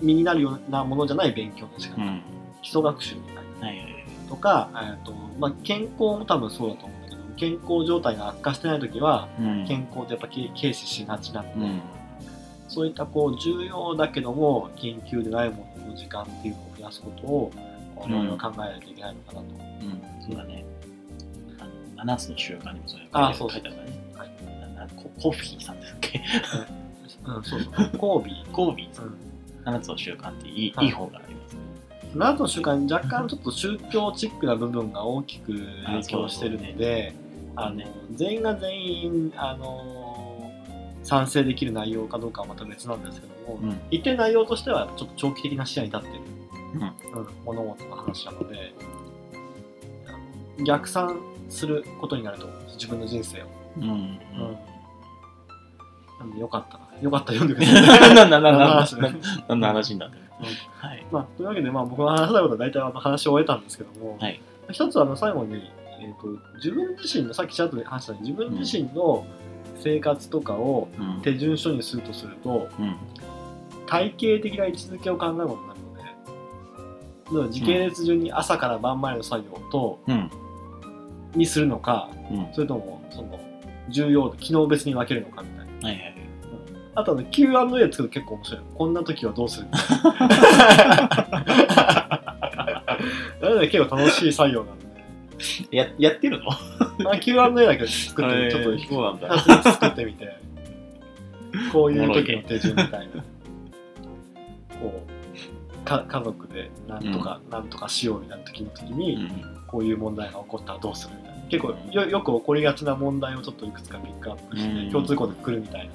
身になるようなものじゃない勉強の仕方、うん。うん基礎学習みたいな。はいはいはい。とか、えーとまあ、健康も多分そうだと思健康状態が悪化してない時はうん健康ってやっぱ軽軽視しがちなので、うんそういったこう重要だけども緊急でないものの時間っていうのを増やすことを我々は考えないといけないのかなと。うん、そうだね。あの7つの習慣にもそれあそうそう書いてあるからね。ココフィーさんですっけ？うん、そうそう。コービー。コービーさうんん、7つの習慣っていい,、はいい、い方がありますね。7つの習慣に若干ちょっと宗教チックな部分が大きく影響してるので、あのね全員が全員、あの賛成できる内容かどうかはまた別なんですけども、うん。一定内容としてはちょっと長期的な視野に立っている、うん。うん物事の話なので逆算することになると自分の人生を、うんうん。うん。なんでよかったな。よかったら読んでくださいなんだなんだなんだ。話ね。何の話になってる、うん。はい。まあ、というわけで、まあ、僕が話したいことは大体あの話を終えたんですけども、はい。一つあの最後に、えー、と自分自身のさっきちらっと話したように自分自身の生活とかをうん。手順書にするとするとうん。体系的な位置づけを考えることになるので時系列順に朝から晩までの作業と、うん。にするのかうん。それともその重要度機能別に分けるのかみたいな。はいはいあとあの Q&A 作ると結構面白い。こんな時はどうする？結構楽しい作業なんで。ややってるの？まあ、Q&A だけ作って、ちょっとそうなんだ。2つ作ってみて、こういう時の手順みたいな。こうか家族でなんとか、なんとかしようみたいな時の時に、うん。こういう問題が起こったらどうするみたいな。結構よよく起こりがちな問題をちょっといくつかピックアップして、うん。共通項でくるみたいな。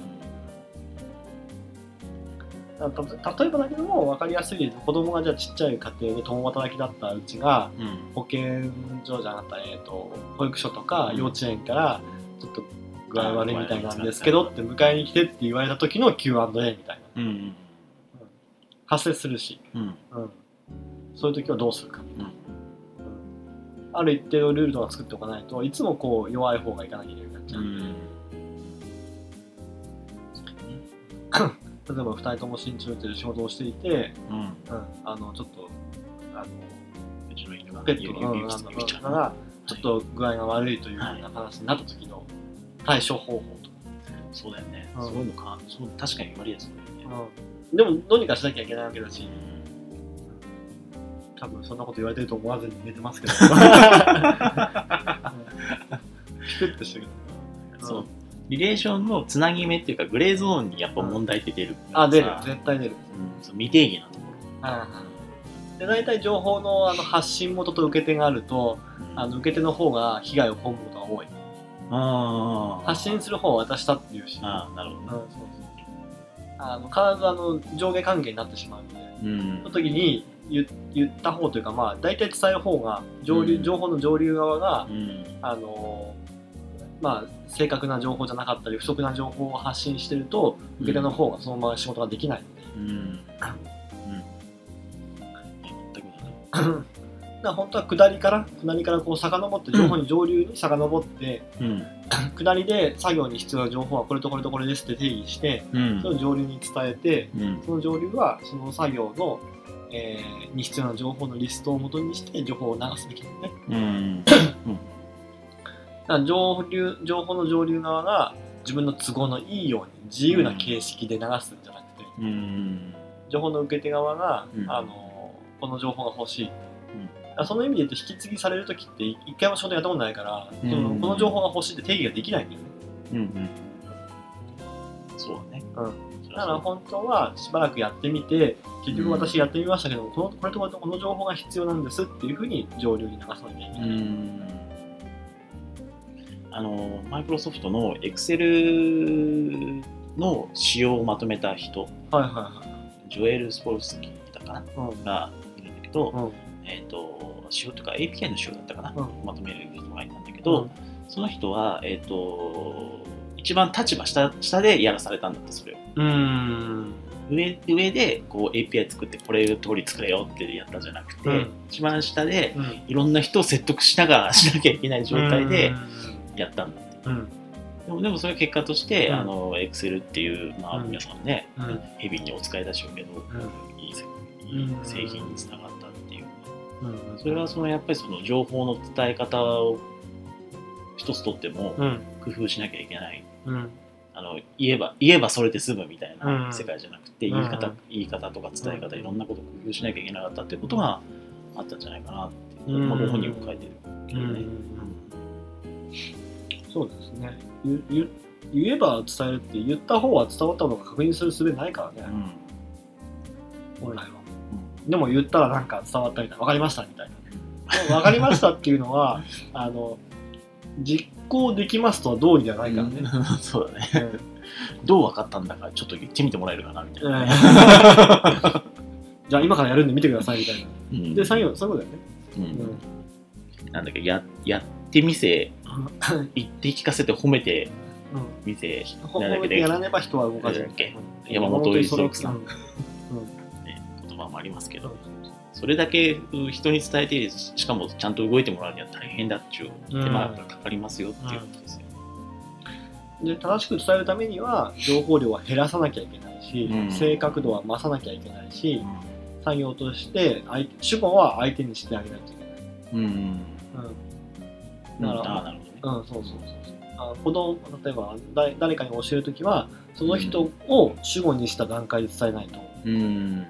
た例えばだけども分かりやすい子供がじゃあちっちゃい家庭で共働きだったうちがうん。保健所じゃなかった、えー、と保育所とかうん。幼稚園からちょっと具合悪いみたいなんですけどって迎えに来てって言われた時の Q&A みたいな。うん発生するし、うん。うん、そういう時はどうするか、うん。うん。ある一定のルールとか作っておかないといつもこう弱い方がいかなきゃいけなくなっちゃう。うんで、ん 例えば2人とも新中という仕事をしていて、うんうん、あのちょっとあのうちの犬がペットの指指指ちゃんがちょっと具合が悪いというような話になった時の対処方法とかそうだよね、そういうのかそう確かに言われやすいよね、か、でもどうにかしなきゃいけないわけだし多分そんなこと言われてると思わずに寝てますけどピクッとしてる、そうリレーションのつなぎ目っていうかグレーゾーンにやっぱ問題って出るあ出る。さ絶対出る、うん。そう未定義なとこで大体情報のあの発信元と受け手があるとろ、あの受け手の方が被害を被ることが多い。あー。発信する方は渡したっていうし。あーなるほど。ねうんそうそうあの必ずあの上下関係になってしまうので。うん。その時に言言った方というかまあ大体伝える方が上流、うん。情報の上流側がうん。あのまあ正確な情報じゃなかったり不足な情報を発信してると受け手の方がそのまま仕事ができない。ので、うん。うん本当は下りから下りからこう遡って情報に上流に遡って、うん。下りで作業に必要な情報はこれとこれとこれですって定義してうん。それを上流に伝えてうん。その上流はその作業の、えーに必要な情報のリストを元にして情報を流すべきなんで、ね、うん 上流情報の上流側が自分の都合のいいように自由な形式で流すんじゃなくて、うん。情報の受け手側が、うん。あのこの情報が欲しい、ん。だからその意味で言うと引き継ぎされる時って一回も仕事やったことないから、うん。そのこの情報が欲しいって定義ができないんだよね。うんうん。そうだね。うん。そだから本当はしばらくやってみて結局私やってみましたけども、このこれとこれとこの情報が必要なんですっていうふうに上流に流さなきゃいけない、うんあのマイクロソフトの Excel の仕様をまとめた人。はいはジョエル・スポルスキーだかな。いはいがいるんだけど、うん。うんえっ、と仕様というか API の仕様だったかな、うん。まとめる人がいたんだけど、その人はえっ、と一番立場下下でやらされたんだってそれを。うん。上上でこう API 作ってこれ通り作れよってやったんじゃなくて、うん。一番下でうん。いろんな人を説得しながらしなきゃいけない状態でやったんだ。って。うん。でもでもそれは結果として、うん。あの Excel っていう、まあ、うん。皆さんね、うん。ヘビーにお使いでしょうけど、うん。いいせいい製品につながったっていう、うん。それはそのやっぱりその情報の伝え方を一つとってもうん。工夫しなきゃいけない。うん。あの言えば言えばそれで済むみたいうん。な世界じゃなくて、うん。言い方言い方とか伝え方いろんなことを工夫しなきゃいけなかったっていうことがあったんじゃないかなっていう、まあ、ご本人も書いてるけどね。そうですね。言言言えば伝えるって言った方は伝わったのか確認する術ないからね、本来は、でも言ったらなんか伝わったみたいな分かりましたみたいな。分かりましたっていうのは あの実行できますとは道理ではないからね、うん。そうだね。どう分かったんだかちょっと言ってみてもらえるかなみたいな。うんじゃあ今からやるんで見てくださいみたいな。うん。で作業そういうことだよね、うん。なんだっけややってみせうん 言って聞かせて褒めてうんみせほなんだっけ褒めてやらねば人は動かずなんだっけうん山本五十六さんうんうんね言葉もありますけどそれだけうん人に伝えてしかもちゃんと動いてもらうには大変だっちゅう手間がかかりますよっていうことですよ。で正しく伝えるためには情報量は減らさなきゃいけないし、うん正確度は増さなきゃいけないし、作業として相手主語は相手にしてあげないといけない。うん。うん。だからああ、なるほどね。うん、そうそうそうそう。あ子供例えば誰誰かに教えるときはその人を主語にした段階で伝えないと、うん。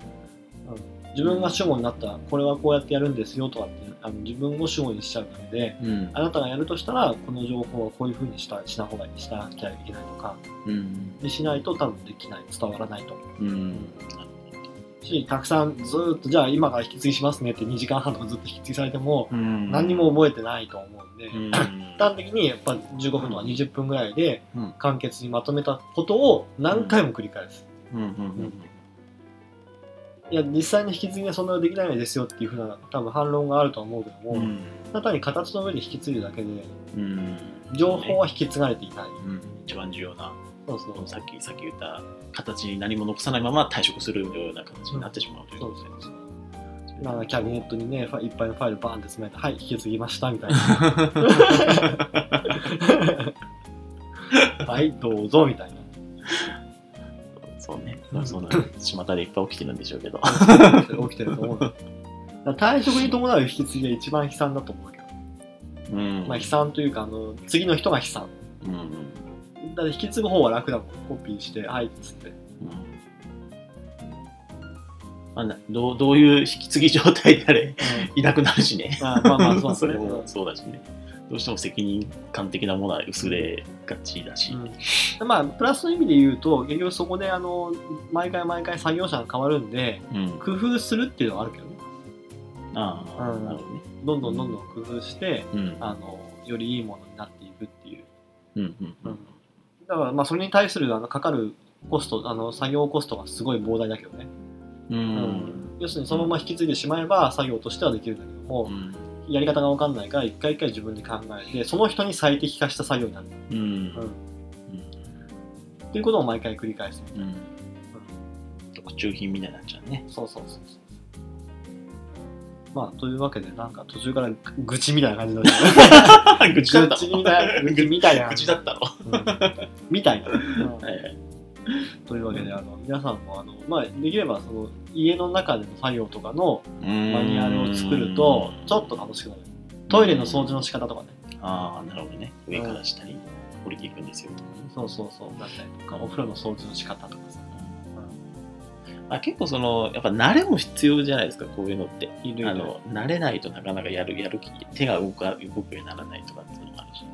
自分が主語になったらこれはこうやってやるんですよとかってあの自分を主語にしちゃうのでうん。あなたがやるとしたらこの情報はこういうふうにしたしな方がしなきゃいけないとかうん。にしないと多分できない伝わらないと思ううん。したくさんずーっとじゃあ今から引き継ぎしますねって2時間半とかずっと引き継ぎされてもうん。何にも覚えてないと思うんで、うん。端的にやっぱ15分とか20分ぐらいでうん簡潔にまとめたことを何回も繰り返す。いや実際に引き継ぎはそんなにできないですよっていうふうな多分反論があるとは思うけども、うん。ただ単に形の上で引き継いでるだけでうん。情報は引き継がれていない。うん。一番重要な、そうそうさっき、さっき言った形に何も残さないまま退職するような形になってしまうということでそうそう。なんかキャビネットにね、いっぱいのファイルバーンって詰めて、はい、引き継ぎましたみたいな。はい、どうぞみたいな。そうね。そんな、巷でいっぱい起きてるんでしょうけど。起きてると思う。退職に伴う引き継ぎが一番悲惨だと思うけど、うん。まあ、悲惨というかあの次の人が悲惨うん。だって引き継ぐ方は楽だもんコピーしてはいっつってまあ、などうどういう引き継ぎ状態であれいなくなるしね。あまあまあそう それもそうだしね。どうしても責任感的なものは薄れがちだし。うんまあプラスの意味で言うと結局そこであの毎回毎回作業者が変わるんでうん。工夫するっていうのはあるけどねああ、うんなるほどね。どんどんどんどん工夫してうん。あのよりいいものになっていくっていううんうんうん。だからまあそれに対するあのかかるコストあの作業コストがすごい膨大だけどね、う。うんん要するにそのまま引き継いでしまえば作業としてはできるんだけども、うん。やり方が分かんないから一回一回自分で考えてその人に最適化した作業になる、うん。うんっていうことを毎回繰り返す、うん。特注品みたいになっちゃうね。そうそうそうそうまあというわけでなんか途中から愚痴みたいな感じになって 愚痴だった愚痴みたいな愚痴みたいな。愚痴だったの？うん。みたいな、うん。はいはい。というわけであの皆さんもあの、まあ、できればその家の中での作業とかのママニュアルを作るとちょっと楽しくなる。トイレの掃除の仕方とかね。ああ、なるほどね。上から下に降りていくんですよ。そうそうそう。だったりとかお風呂の掃除の仕方とかさ、あ結構その、やっぱ慣れも必要じゃないですか、こういうのって。あの慣れないとなかなかやるやる気手が動か動くようにならないとかっていうのもあるし。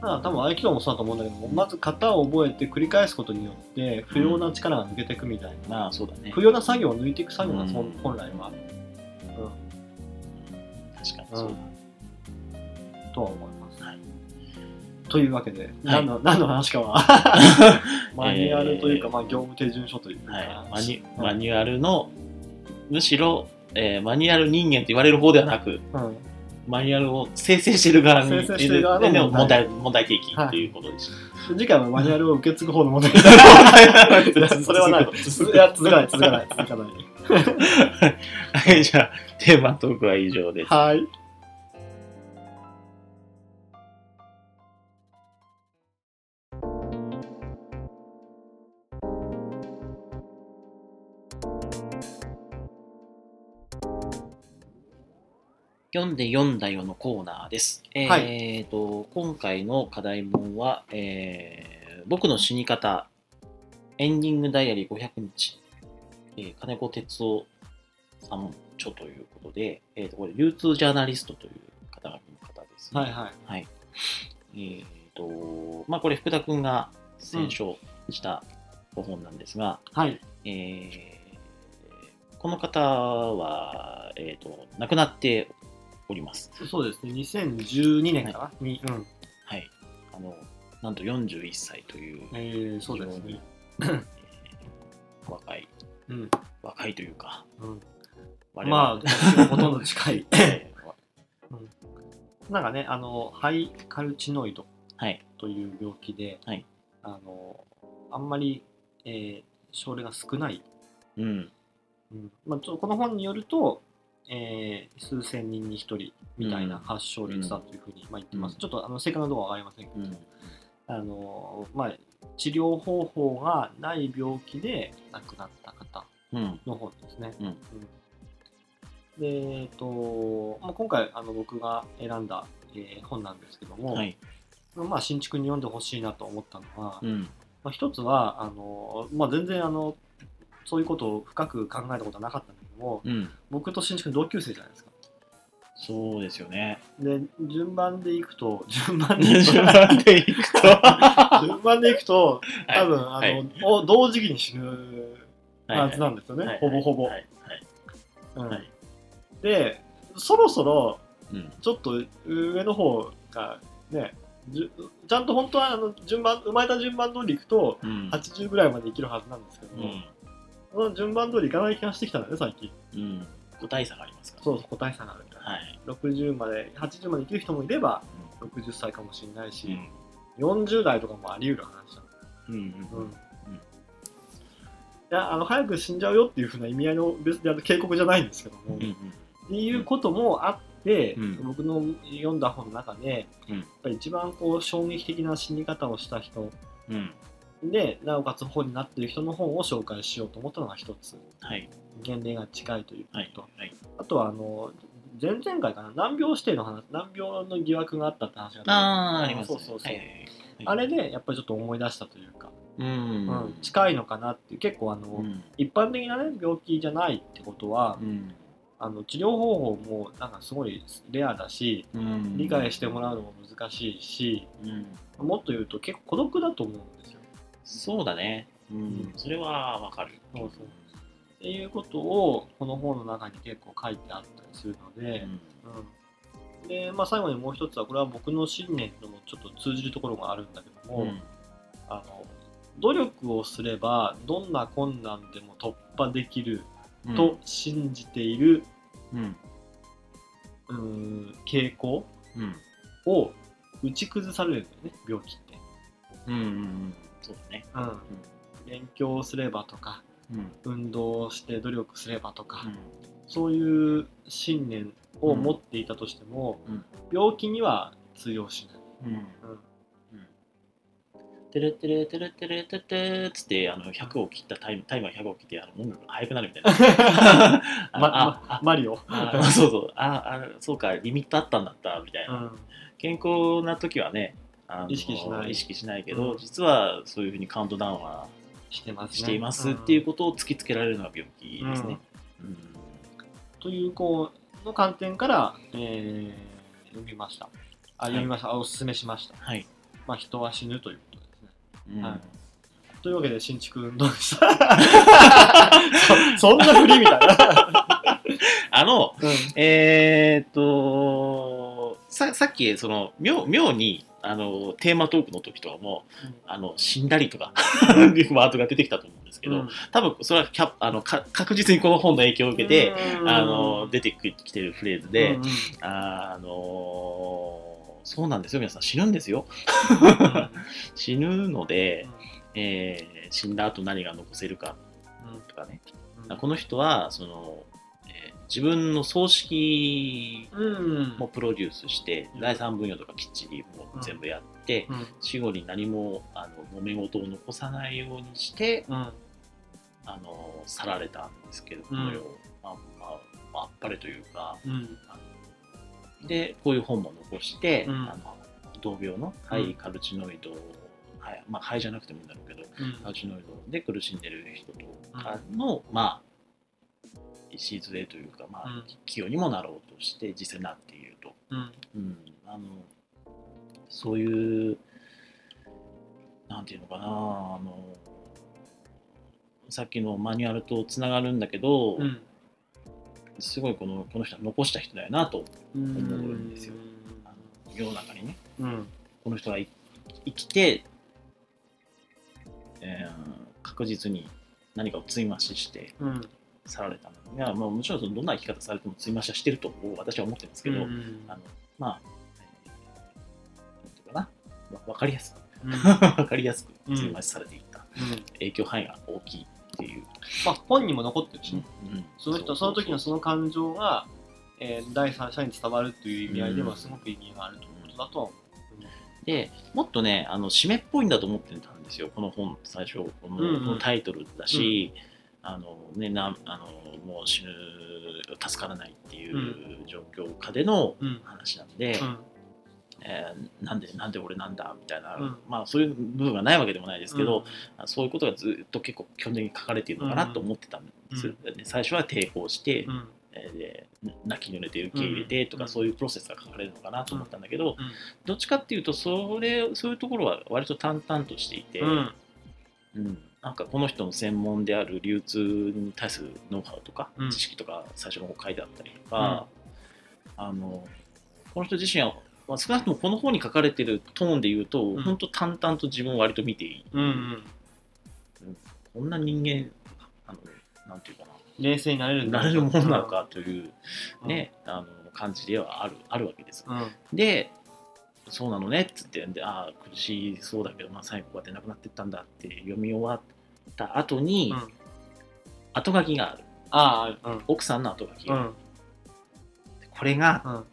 まあ多分合気道もそうだと思うんだけどもまず型を覚えて繰り返すことによって不要な力が抜けていくみたいな、うだね。不要な作業を抜いていく作業がそうん本来はある、確かにそうだ。とは思います、はいというわけで、はい。何の何の話かは。マニュアルというか、まあ、業務手順書というか、はい、マニマニュアルの、むしろ、えーマニュアル人間と言われる方ではなく、うん。マニュアルを生成してる側に生成してる側ので問題問題提起とい。うことでした。次回はマニュアルを受け継ぐ方の問題。い。やそれはない。続かない続かない続かない。はい、じゃあ、テーマトークは以上です。はい読んで読んだよのコーナーです。えはーと、今回の課題文は、えー僕の死に方、エンディングダイアリー500日、えー金子哲夫さん著ということで、えー、とこれ流通ジャーナリストという肩書きの方ですね。はいはい。はい。えーと、まあこれ福田君が選書したご本なんですが、はい。えーこの方は、えー、と亡くなっております。そうですね。2012年かな、に、うん。はい。あの、なんと41歳という、えー、そうですね。えー若い、うん。若いというか、うん、我まあ、々ほとんど近い。えーわなんかね、あの、ハイカルチノイドはい。という病気で、はいあの、あんまり、えー症例が少ない。うん。うんまあ、ちょこの本によると、えー数千人に一人みたいな発症率だというふうにまあ言ってます。うんちょっとあの正確なところは分かりませんけど、うん。あのまあ、治療方法がない病気で亡くなった方うん。の本ですね。うんで、えっとまあ、今回あの僕が選んだ、えー本なんですけども、はい。まあ、新築に読んでほしいなと思ったのは、うん。まあ、一つはあの、まあ、全然あのそういうことを深く考えたことはなかったんだけどもうん。僕と新築の同級生じゃないですか。そうですよね。で順番でいくと 順番でいくと順番でいくと。順番でいくと 多分、はいあのお同時期に死ぬはずなんですよね、はいほぼほぼ。はい。うんはいでそろそろうん。ちょっと上の方がねちゃんと本当はあの順番生まれた順番通りいくとうん。80ぐらいまで生きるはずなんですけども、うん。その順番通りいかない気がしてきたんだね最近うん。個体差がありますから。そうそう個体差があるから、はい。60まで80まで生きる人もいれば60歳かもしれないし、うん。40代とかもあり得る話だうん。うん。うんいやあの早く死んじゃうよっていうふうな意味合いの別に警告じゃないんですけども、うん。うん。っていうこともあって、うん僕の読んだ本の中で、うんやっぱり一番こう衝撃的な死に方をした人うん。でなおかつ本になっている人の本を紹介しようと思ったのが一つはい。年齢が近いというはい。こと、はい。あとはあの前々回かな？難病指定の話難病の疑惑があったって話がありますね。そうそうそう、はいはいはいあれでやっぱりちょっと思い出したというか、うん。うん近いのかなって結構あの、うん。一般的な、ね、病気じゃないってことは、うん。あの治療方法もなんかすごいレアだしうん。理解してもらうのも難しいし、うん。もっと言うと結構孤独だと思うん。そうだね。うん。それはわかる。そうそうっていうことをこの本の中に結構書いてあったりするので、うんでまあ、最後にもう一つはこれは僕の信念ともちょっと通じるところがあるんだけども、うん。あの努力をすればどんな困難でも突破できるうん。と信じている、うん。うーん傾向うん。を打ち崩されるんだよね病気って。うん。うん。そうだね。うん勉強すればとかうん。運動して努力すればとか、うん。そういう信念を持っていたとしても、うん病気には通用しない。うん。てるてるてるてるてるてるつってあの100を切ったタイムタイマー100を切ってあの音楽が速くなるみたいな。あまあまマリオ。あそうそうああそうかリミットあったんだったみたいな。うん健康な時はね意識しない意識しないけど、うん実はそういうふうにカウントダウンはしてますね。していますっていうことを突きつけられるのが病気ですね。うんというこうの観点から、えー読みました。あ読みました、あおすすめしました。はい、まあ、人は死ぬということですね。うんはいというわけで、新築運動でした？そそんな振りみたいな。あのうんえーっとささっきその妙妙にあのテーマトークの時とかもあの死んだりとかっていう ワードが出てきたと思うんですけど、うん。多分それはキャあのか確実にこの本の影響を受けて、うん。あの出てきてるフレーズで、うんうん。あのそうなんですよ皆さん死ぬんですよ。死ぬので、えー死んだ後何が残せるかとかね、うん。この人はその、えー自分の葬式うん。もプロデュースして、財産分与とかきっちりもう全部やって、うん。死後に何もあの揉め事を残さないようにしてうん。あの去られたんですけど、うん。この世をまあまあまあ、あっぱれというかうん。でこういう本も残して、うん。あの同病のハイカルチノイド、はいまあ、肺じゃなくてもいいんだろうけどカルチノイドで苦しんでる人とかの、まあ礎というか、まあうん。企業にもなろうとして実際になっていると、うん。うん、あのそういうなんていうのかなあのさっきのマニュアルとつながるんだけど、うん。すごいこのこの人は残した人だよなとうん思うんですよ。世の中にね。うん。この人がい生きて、えー確実に何かを追増ししてうん。去られたまあ、もちろんそのどんな生き方されても追増しはしてると私は思ってますけど、うん。あのまあ、えーなんていうかな、わ分かりやすく、うん。分かりやすくうん追増しされていった、うん。影響範囲が大きいっていう。まあ本にも残ってるしね。うんその人その時のその感情が、えー第三者に伝わるっていう意味合いではすごく意味があるということだとは思でもっとねあの締めっぽいんだと思ってたんですよ。この本最初この,、タイトルだし、あのね、なあのもう死ぬ助からないっていう状況下でのう。うん。話なんで、うん。えーなんでなんで俺なんだみたいな、うん。まあそういう部分がないわけでもないですけど、そういうことがずっと結構基本的に書かれているのかなと思ってたんです、で最初は抵抗して、うん。えーで泣き濡れて受け入れてとか、うん。そういうプロセスが書かれるのかなと思ったんだけど、うん。どっちかっていうとそれそういうところは割と淡々としていて、うん。うんなんかこの人の専門である流通に対するノウハウとか、うん。知識とか最初の方書いてあったりとか、あのこの人自身は、まあ、少なくともこの本に書かれてるトーンで言うと、ん。本当淡々と自分を割と見ていい、うんうん。こんな人間あのなんていうか冷静になれるななれるものなのかという、ねあの感じではあるあるわけです。うん。でそうなのねっつってでああ苦しそうだけど、まあ、最後こうやって亡くなってったんだって読み終わった後に、うん。後書きがある。ああうん。奥さんの後書きが、うん。これがうん。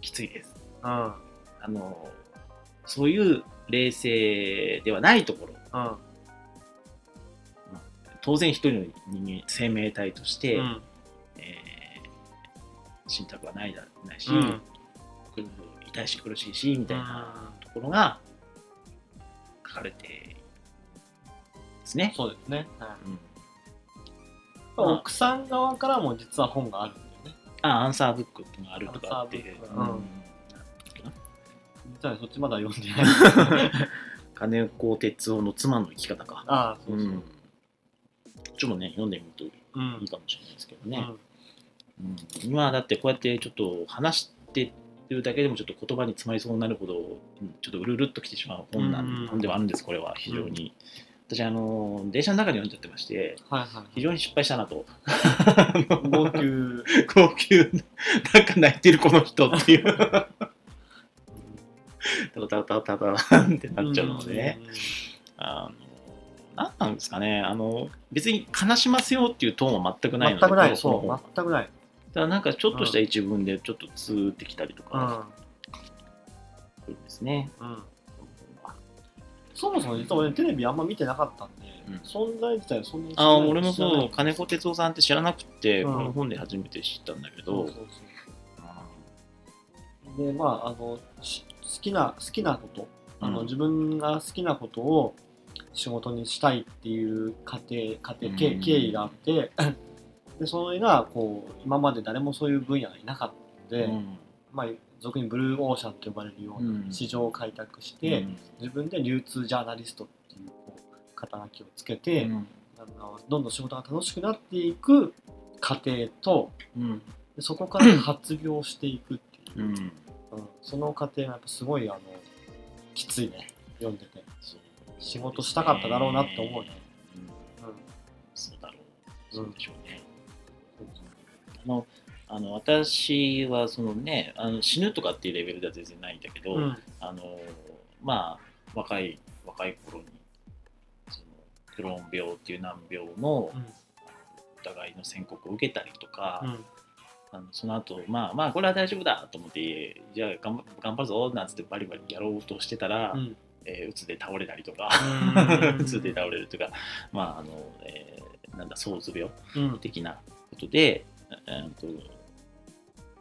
きついです。うん。あのそういう冷静ではないところ。うん。当然一人の人間生命体として、うん。えー信託はないだないし、うん。苦痛いし苦しいしみたいなところが書かれてですね。そうですね、はいうん。まあ。奥さん側からも実は本があるんだよね。あアンサーブックっていうのがあるとかってう。ん。うん。実はそっちまだ読んでない。金子哲夫の妻の生き方か。ああそうそう、うん。ちょっとね読んでみるとうんいいかもしれないですけどね。うん。今だってこうやってちょっと話してるだけでもちょっと言葉に詰まりそうになるほどうんちょっとうるうるっときてしまう本なん、うん。本ではあるんですこれは。非常に、私あの電車の中で読んじゃってましてはいはい非常に失敗したなと。号泣号泣なんか泣いてるこの人っていう。タタタタタタってなっちゃうのでね、あの何なんですかね。あの別に悲しませようっていうトーンは全くないので全くない。そう全くない。ただなんかちょっとした一文でちょっとツーってきたりとかするんですね。うんうんそもそも実は俺テレビあんま見てなかったんで、うん。存在自体はそんなに知あ俺もそう。金子哲夫さんって知らなくて、うん。この本で初めて知ったんだけど、でまああのし好きな好きなこと。あの、うん。自分が好きなことを仕事にしたいっていう過程過程経うん。経緯があってでそれがこう今まで誰もそういう分野がいなかったので、うん。まあ、俗にブルーオーシャンと呼ばれるよううなん。市場を開拓して、自分で流通ジャーナリストっていう肩書きをつけて、うん。どんどん仕事が楽しくなっていく過程とうん。でそこから発病していくっていう、うん。うん。その過程がやっぱすごいあのきついね。読んでて、仕事したかっただろうなって思うね。うん。うん。そうだろう。そうでしょうね。あのあの私はそのねあの死ぬとかっていうレベルでは全然ないんだけど、うん。あのまあ若い若い頃にそのクローン病っていう難病のうん。疑いの宣告を受けたりとか、うん。あのその後まあまあこれは大丈夫だと思ってじゃあ頑張頑張るぞなんつってバリバリやろうとしてたら、うん。えー、うつで倒れたりとかうん。うつで倒れるとかまああの、えーなんだ躁うつ病うん。的なことで、えーと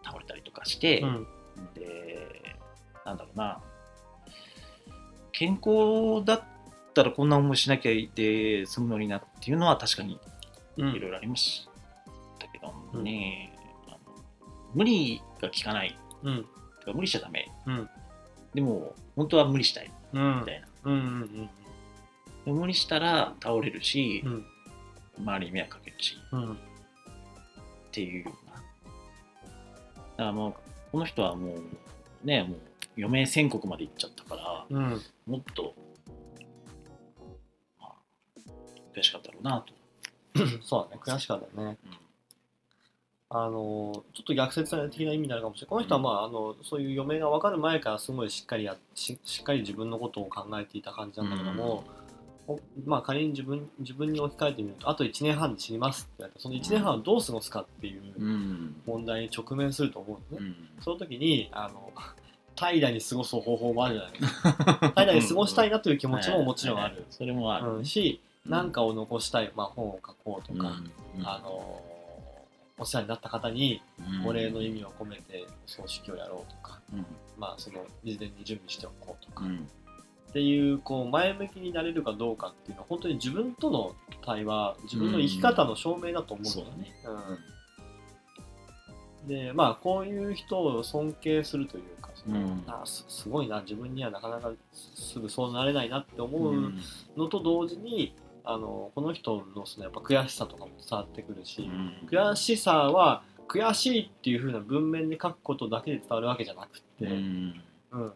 倒れたりとかして、うん。でなんだろうな。健康だったらこんな思いしなきゃいて済むのになっていうのは確かにうん。いろいろありますし、かね、あの無理が効かない。うん。とか無理しちゃダメ、うん。でも本当は無理したい。うん。みたいな、うんうんで無理したら倒れるしう、ん。周りに迷惑かけるし。うん。っていうだからもうこの人はもうねもう余命宣告まで行っちゃったからうん。もっと、まあ、悔しかったろうなと、そうだね悔しかったね。うん。あのちょっと逆説的な意味になるかもしれない。この人は、まあ、あのそういう余命が分かる前からすごいしっかりやししっかり自分のことを考えていた感じなんだけども、おまあ、仮に自分自分に置き換えてみるとあと1年半で死にますって言われてその1年半をどう過ごすかっていううん。問題に直面すると思うんでね、うん。その時にあの 怠惰に過ごす方法もあるじゃないです。か 怠惰に過ごしたいなという気持ちももちろんある、それもある、うん、し何かを残したい、まあ、本を書こうとか、うん。あのお世話になった方にうん。お礼の意味を込めて葬式をやろうとか、うん。まあ、その事前に準備しておこうとか、っうんていうこう前向きになれるかどうかっていうのは本当に自分との対話自分の生き方の証明だと思うんだよね。うん。でまあこういう人を尊敬するというかその、うん。あすすごいな自分にはなかなかすぐそうなれないなって思ううん。のと同時に、あのこの人のそのやっぱ悔しさとかも伝わってくるし、うん。悔しさは悔しいっていう風な文面で書くことだけで伝わるわけじゃなくって、うん。うん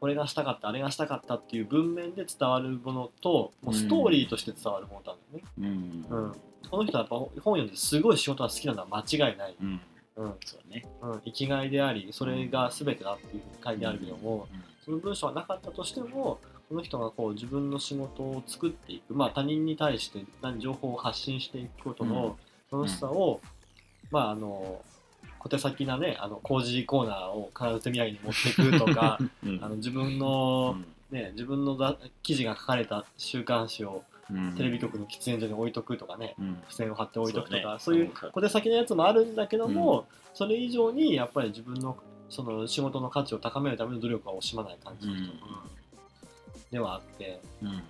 これがしたかったあれがしたかったっていう文面で伝わるものともうストーリーとして伝わるものなんだよね、うん。うん。この人はやっぱ本読んですごい仕事が好きなのは間違いない、うん。うん。そうね。うん、生きがいでありそれが全てだっていうふうに書いてあるけども、その文章がなかったとしてもこの人がこう自分の仕事を作っていく、まあ、他人に対して何情報を発信していくことの楽しさを、まああの小手先なねあの工事コーナーを必ず手土産に持っていくとか うん。あの自分の、ね、自分のだ記事が書かれた週刊誌をうん。テレビ局の喫煙所に置いとくとかねうん。付箋を貼って置いとくとかそうういう小手先のやつもあるんだけども、それ以上にやっぱり自分のその仕事の価値を高めるための努力は惜しまない感じの人ではあって。うん。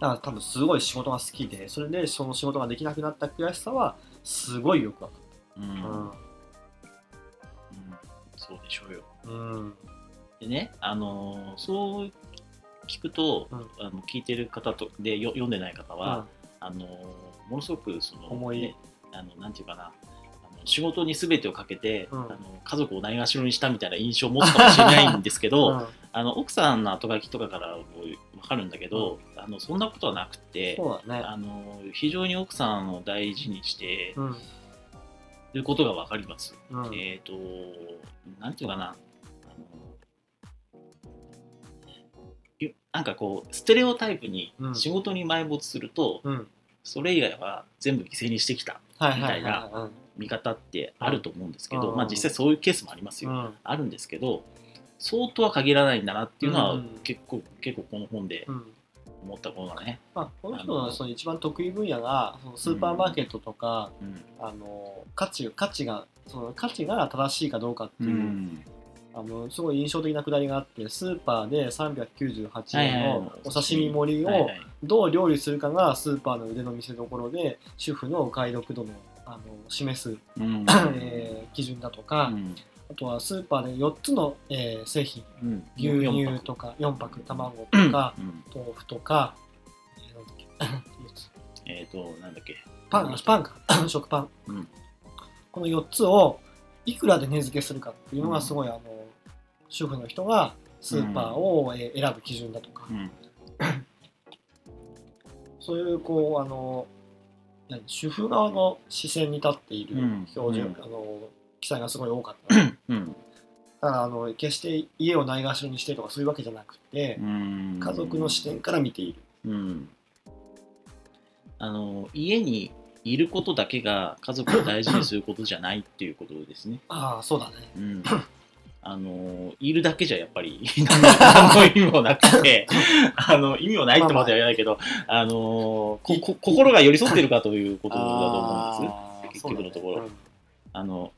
だから多分すごい仕事が好きでそれでその仕事ができなくなった悔しさはすごいよくわかうんうん。る。うんそうでしょうよ。うん。うんでねあのーそう聞くと、うん。あの聞いてる方とでよ読んでない方は、あのーものすごくその重い。ねあのなんていうかな仕事に全てをかけて、うん。あの家族をないがしろにしたみたいな印象を持つかもしれないんですけど、うん。あの奥さんの後書きとかからも分かるんだけど、あのそんなことはなくてね。あの非常に奥さんを大事にしてうんいることが分かります。うん。えっ、となんていうかな。なんかこうステレオタイプにうん。仕事に埋没すると、うん。それ以外は全部犠牲にしてきたみたいはいはい。見方ってあると思うんですけど、うん。まあ、実際そういうケースもありますよ、うん。あるんですけどそうとは限らないんだなっていうのはうん。結構,、結構この本でうん思ったことがね、まあ、この人のその一番得意分野がそのスーパーマーケットとか、うん。あの価値価値がその価値が正しいかどうかっていう、あのすごい印象的なくだりがあってスーパーで398円のお刺身盛りをどう料理するかがスーパーの腕の見せ所で主婦のお買い得度のあの示す、うん。えー基準だとか、うんあとはスーパーで4つの、えー製品。うん。牛乳とか4泊卵とか、うん。豆腐とか、えっけ 四つ。えっ、となんだっけ。パンパンか。食パン、うん。この4つをいくらで値付けするかっていうのがすごい、あの主婦の人がスーパーを、えー選ぶ基準だとか、うん。そういうこうあの何主婦側の視線に立っているうん。表現、うん。あの記載がすごい多かった。だうんからあの決して家をないがしろにしてとかそういうわけじゃなくて、うん家族の視点から見ている。うんあの家にいることだけが家族を大事にすることじゃないっていうことですね。ああそうだね。うんあのいるだけじゃやっぱり何の意味もなくてあの意味もないとまでは言わないけど、あのここ心が寄り添ってるかということだと思うんです。結局のところあのうん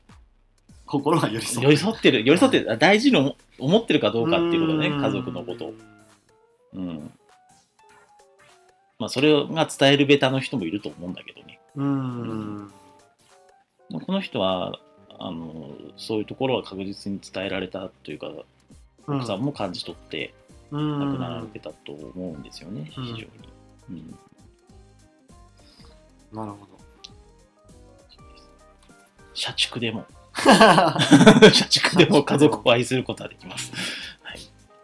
心が寄り添寄り添ってる。寄り添ってる。大事に思思ってるかどうかっていうことね。うん。家族のこと。を。うん。まあそれが伝えるベタの人もいると思うんだけどね。うん。まあこの人はあのそういうところは確実に伝えられたというか、うん奥さんも感じ取ってうん亡くなられてたと思うんですよね、うん。非常に。うん。なるほ社畜でも、ど 社畜でも家族を愛することはできます。はい。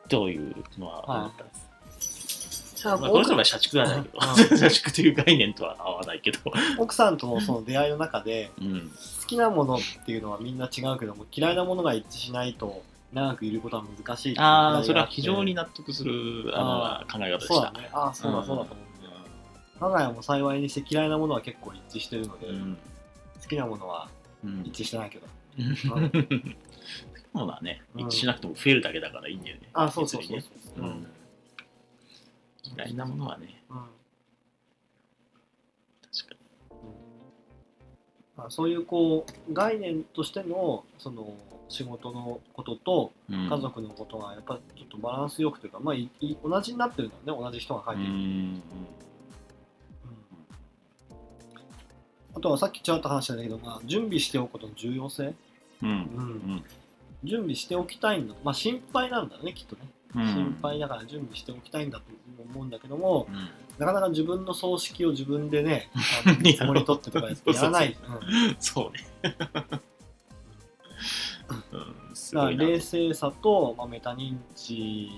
というのは思ったんです。まあ、この人は社畜ではないけど、うん 社畜という概念とは合わないけど、奥さんとのその出会いの中でうん。好きなものっていうのはみんな違うけども嫌いなものが一致しないと長くいることは難しいああ、それは非常に納得するあの考え方でした。そうだねああそうだそうだと思う我が家も幸いにして嫌いなものは結構一致してるので、うん。好きなものはうん。一致してないけど、うん。そうだね。うん一致しなくても増えるだけだからいいんだよね。あそうそうそうう、にね。うん。嫌いなものはね、うん。確かまあ、そういうこう概念としてのその仕事のことと家族のことがやっぱりちょっとバランスよくというか、まあ、いい同じになってるんだよね同じ人が書ういてる、ん。あとはさっきちらっと話したんだけど、まあ、準備しておくことの重要性、うん。準備しておきたいんだまあ心配なんだねきっとね、うん。心配だから準備しておきたいんだと思うんだけどもうん。なかなか自分の葬式を自分でね 見積もり取ってとかやらないそうね。だか。ら冷静さと、まあ、メタ認知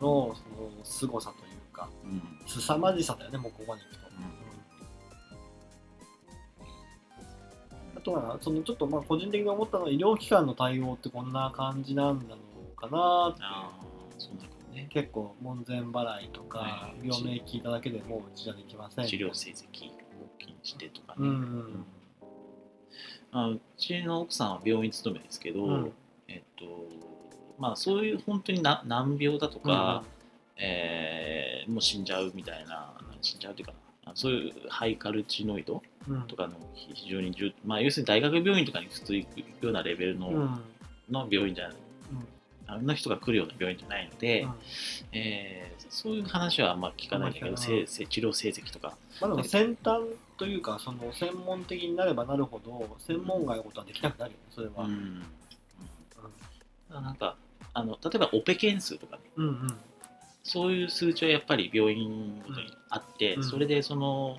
のその凄さというかうん。凄まじさだよねもうここまでいくと、あとはそのちょっとまあ個人的に思ったのは医療機関の対応ってこんな感じなんだろうかなってああ、そうね。結構門前払いとかはい。病名聞いただけでもううちじゃできません。治療成績を気にしてとかね。うんうん。あうちの奥さんは病院勤めですけど、うん。えっとまあそういう本当にな難病だとか、えーもう死んじゃうみたいな死んじゃうというかなそういうハイカルチノイドうんとかの非常に重まあ要するに大学病院とかに普通行くようなレベルの,、うん。うんの病院じゃないあん。な人が来るような病院じゃないので、うん。えーそういう話はあんま聞かないんだけど、せせ治療成績とか。まあ先端というかその専門的になればなるほど専門外のことはできなくなるよねそれは、うん、うん。なんかあの例えばオペ件数とかね。うんうん。そういう数値はやっぱり病院ごとにあって、うん。それでその、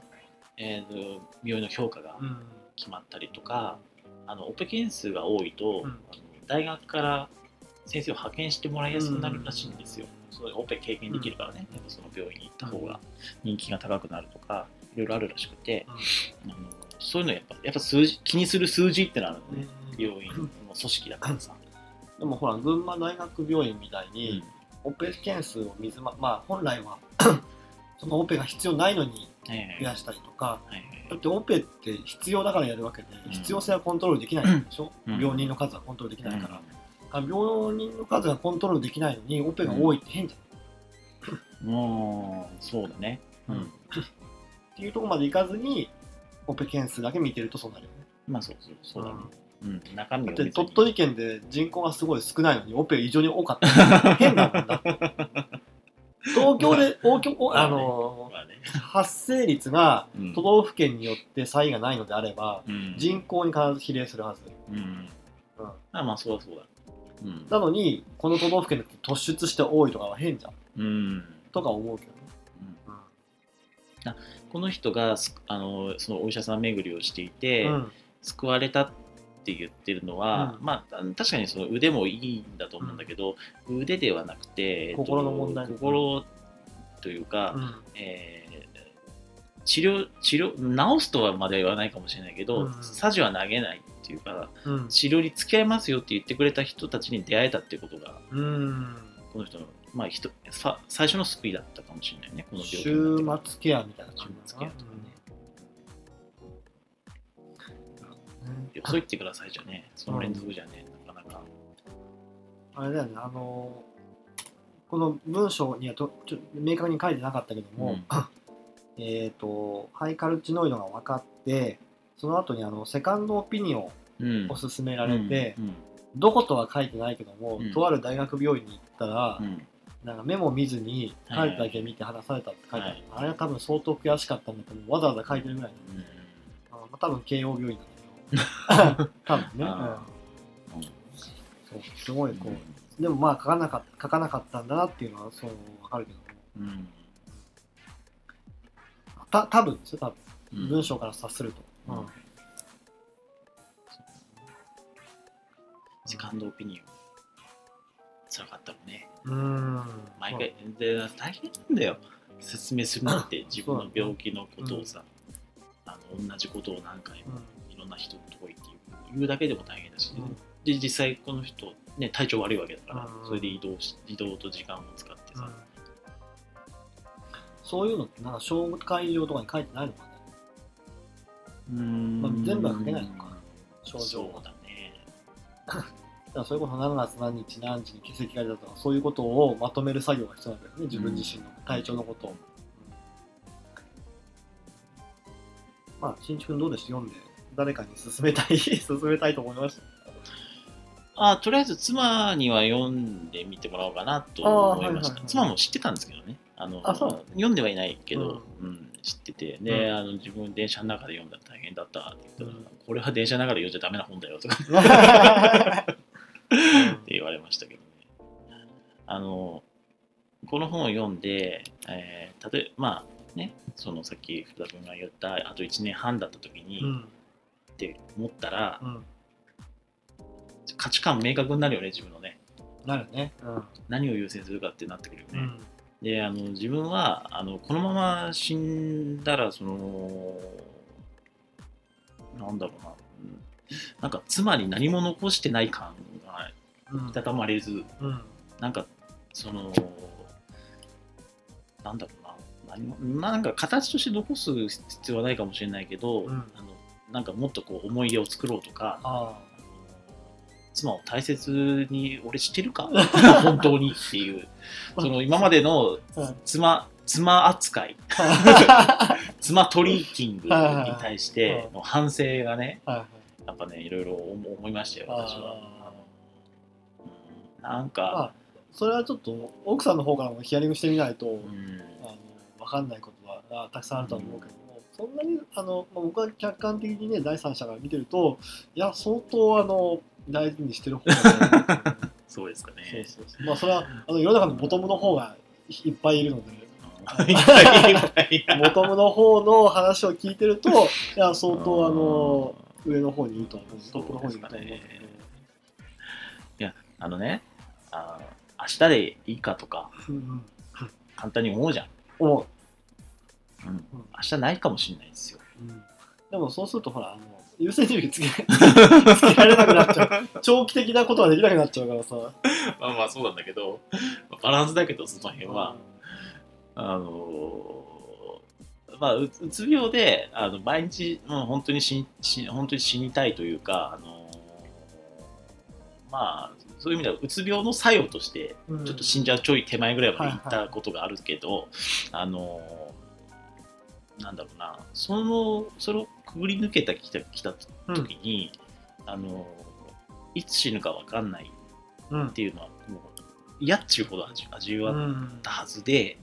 えーと病院の評価がうん。決まったりとか、あのオペ件数が多いと、うん。あの大学から先生を派遣してもらいやすくなるらしいんですよ。そういうオペ経験できるからね、やっぱその病院に行った方が人気が高くなるとか、いろいろあるらしくて、あのそういうのやっぱやっぱ数字気にする数字ってのあるのね、病院の組織だからさ。でもほら群馬大学病院みたいに、オペ件数を水ままあ本来はそのオペが必要ないのにえ増やしたりとか。だってオペって必要だからやるわけでうん。必要性はコントロールできないでしょ、うん。病人の数はコントロールできないから、病人の数がコントロールできないのにオペが多いって変じもうそうだね。ゃん、うん。っていうところまでいかずにオペ件数だけ見てるとそうなるよね。まあそうそうそうだね。うん、中身だって鳥取県で人口がすごい少ないのにオペ異常に多かった。変なもんだって東京で大きおあの発生率がうん。都道府県によって差異がないのであればうん。人口に必ず比例するはず、うん。うん。あまあそうだそうだ。うん。なのにこの都道府県で突出して多いとかは変じゃん。うん。とか思うけどね、この人がすあのそのお医者さん巡りをしていて、うん。救われたって言ってるのは、うん。まあ確かにその腕もいいんだと思うんだけど、腕ではなくて、えっと心の問題。心というか、うん。えー治療治療治すとはまでは言わないかもしれないけど、うん。サジは投げないっていうかうん。治療に付き合いますよって言ってくれた人たちに出会えたっていうことがうん。この人の、まあ、ひとさ最初の救いだったかもしれないねこの病気に週なってから末ケアみたいな感じ週末ケアねよそ行ってくださいじゃねその連続じゃね、なかなか。あれだよね。あのこの文章にはとちょ明確に書いてなかったけども、えっ、とハイカルチノイドが分かってその後にあのセカンドオピニオンうん。を勧められて、うん。どことは書いてないけども、うん。とある大学病院に行ったら、うん。なんかメモ見ずにカルテだけ見て話されたって書いてある、はいあれは多分相当悔しかったんだけどわざわざ書いてるぐらいの、うん。あ、多分慶応病院なんだ多分ね、あうん。そうすごいこう。でもまあ書かなかった書かなかったんだなっていうのはそう分かるけど。うん。た多分ですよ多分。うん。文章から察すると、うん。うん。セカンドオピニオン。辛かったもんね。うん。毎回。で大変なんだよ。説明するのって自分の病気のことをさ、あの同じことを何回も。いろんな人のとこ行って言う言うだけでも大変だし、うん。で実際この人、ね、体調悪いわけだから、うん。それで移動し移動と時間を使ってさ、そういうのってなんか紹介状とかに書いてないのかね。うん。まあ全部は書けないのか。症状そうだね。だそれこそ何月何日何時に血液が出たとかそういうことをまとめる作業が必要なんだよね。自分自身の体調のことを、まあ新地君どうでした？読んで誰かに勧めたい 勧めたいと思いました。あとりあえず妻には読んでみてもらおうかなと思いました、はいはいはい妻も知ってたんですけどね。あの読んではいないけど、うん。知ってて。で、うん。あの自分電車の中で読んだら大変だったって言ったら、うんこれは電車の中で読んじゃダメな本だよとか。って言われましたけどね。あのこの本を読んで、えー例えまあねそのさっき福田君が言ったあと1年半だった時に、うんって思ったら、うん。価値観明確になるよね自分のね。なるね。うん。何を優先するかってなってくるよね、うん。であの自分はあのこのまま死んだらそのなんだろうな、うん。なんか妻に何も残してない感がうん。いたたまれずうん。なんかそのなんだろうな。何もなんか形として残す必要はないかもしれないけど、うん。あのなんかもっとこう思い出を作ろうとか妻を大切に俺してるか？本当にっていう。その今までのあうん。妻妻扱い。妻トリーキングに対しての反省がねやっぱねいろいろ思思いましたよ私は。なんまかあそれはちょっと奥さんの方からもヒアリングしてみないと、うん。あの分かんないことはあたくさんあるとは思うけど。も、そんなにあの、まあ、僕は客観的にね第三者から見てるといや相当あの大事にしてる方だと思うそうですかね。そうそうまあそれはあの世の中のボトムの方がいっぱいいるので。ボトムの方の話を聞いてるといや相当あの上の方にいると思うトップの方にいると思うねいやあのねあ明日でいいかとかうんうん。簡単に思うじゃん、思ううん、明日ないかもしれないですよ。うん。でもそうするとほらあの優先順位つけ つけられなくなっちゃう。長期的なことはできなくなっちゃうからさ。まあまあそうなんだけどバランスだけどその辺は、あのまあ、ううつ病であの毎日、もう本当に死に死本当に死にたいというか、あのまあ、そういう意味ではうつ病の作用としてうん。ちょっと死んじゃうちょい手前ぐらいまで行っはいはたことがあるけど、あのなんだろうな。そのそれをくぐり抜けたきたきたうん。時に、あのいつ死ぬか分かんないうん。っていうのはもう嫌っちゅうほど味味わっうんたはずで、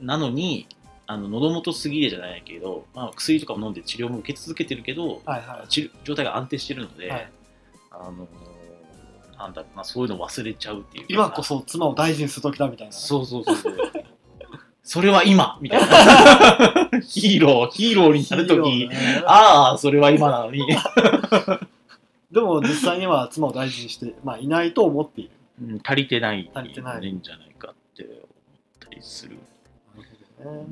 なのにあの喉元すぎでじゃないけど、まあ、薬とかも飲んで治療も受け続けてるけど、はいはい。状態が安定してるので、はい。あのなんだろうなそういうの忘れちゃうっていうか今こそ妻を大事にする時だみたいな。そうそうそうそうそれは今みたいな。ヒーローヒーローになるとき、ね。ああそれは今なのに、でも実際には妻を大事にして、まあ、いないと思っている。うん足りてない足りてない。んじゃないかって思ったりする。なるほどね。